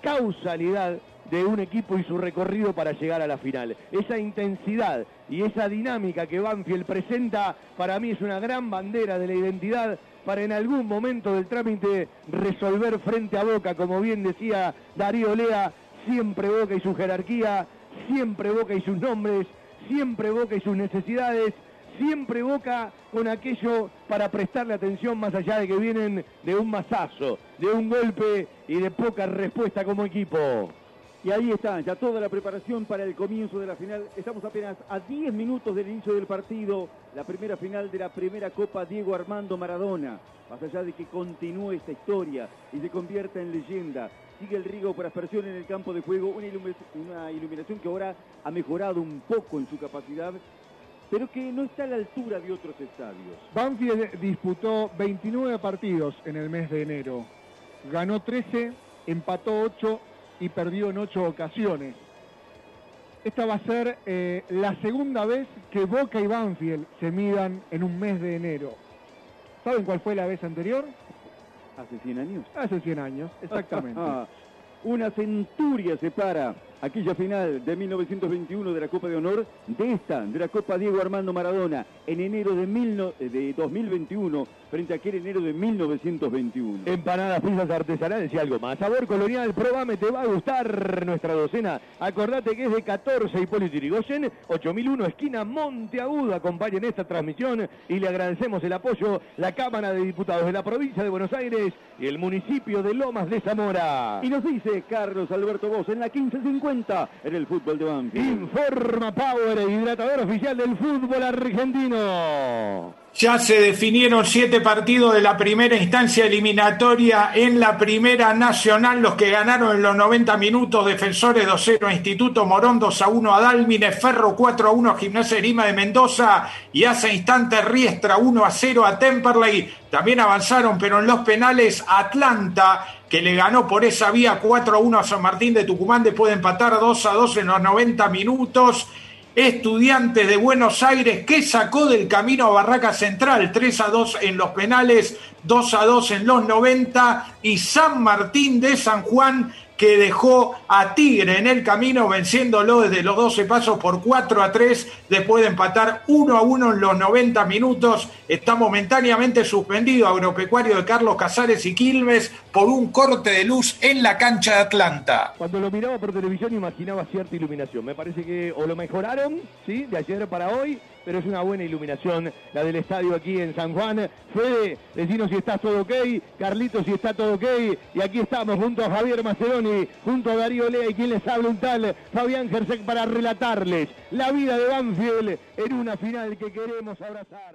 causalidad de un equipo y su recorrido para llegar a la final. Esa intensidad y esa dinámica que Banfield presenta para mí es una gran bandera de la identidad para en algún momento del trámite resolver frente a Boca, como bien decía Darío Lea, siempre Boca y su jerarquía, siempre Boca y sus nombres, siempre Boca y sus necesidades, siempre Boca con aquello para prestarle atención más allá de que vienen de un mazazo, de un golpe y de poca respuesta como equipo. Y ahí está, ya toda la preparación para el comienzo de la final. Estamos apenas a 10 minutos del inicio del partido, la primera final de la primera Copa Diego Armando Maradona. Más allá de que continúe esta historia y se convierta en leyenda, sigue el Rigo por aspersión en el campo de juego, una, una iluminación que ahora ha mejorado un poco en su capacidad, pero que no está a la altura de otros estadios. Banfield disputó 29 partidos en el mes de enero, ganó 13, empató 8 y perdió en 8 ocasiones. Esta va a ser eh, la segunda vez que Boca y Banfield se midan en un mes de enero. ¿Saben cuál fue la vez anterior? Hace 100 años. Hace 100 años, exactamente. [LAUGHS] Una centuria separa aquella final de 1921 de la Copa de Honor de esta, de la Copa Diego Armando Maradona, en enero de, mil de 2021, frente a aquel enero de 1921. Empanadas, pizzas artesanales y algo más. Sabor colonial, probame, te va a gustar nuestra docena. Acordate que es de 14 Hipólito Yrigoyen, 8001 esquina Monteagudo. Acompañen esta transmisión y le agradecemos el apoyo la Cámara de Diputados de la provincia de Buenos Aires y el municipio de Lomas de Zamora. Y nos dice Carlos Alberto Vos en la 1550 en el fútbol de Banfield. Informa Power, hidratador oficial del fútbol argentino. Ya se definieron siete partidos de la primera instancia eliminatoria en la Primera Nacional, los que ganaron en los 90 minutos, Defensores 2-0 a Instituto Morón 2-1 a Dálmine, Ferro 4-1 a Gimnasia Lima de Mendoza y hace instantes Riestra 1-0 a Temperley. También avanzaron, pero en los penales Atlanta, que le ganó por esa vía 4-1 a San Martín de Tucumán, después de empatar 2-2 en los 90 minutos. Estudiantes de Buenos Aires que sacó del camino a Barraca Central 3 a 2 en los penales, 2 a 2 en los 90 y San Martín de San Juan que dejó a Tigre en el camino venciéndolo desde los 12 pasos por 4 a 3 después de empatar 1 a 1 en los 90 minutos. Está momentáneamente suspendido Agropecuario de Carlos Casares y Quilmes por un corte de luz en la cancha de Atlanta. Cuando lo miraba por televisión imaginaba cierta iluminación. Me parece que o lo mejoraron, ¿sí? De ayer para hoy pero es una buena iluminación la del estadio aquí en San Juan. Fede, decinos si está todo ok, Carlitos si está todo ok, y aquí estamos junto a Javier Macedoni, junto a Darío Lea y quien les habla un tal Fabián Gersek para relatarles la vida de Banfield en una final que queremos abrazar.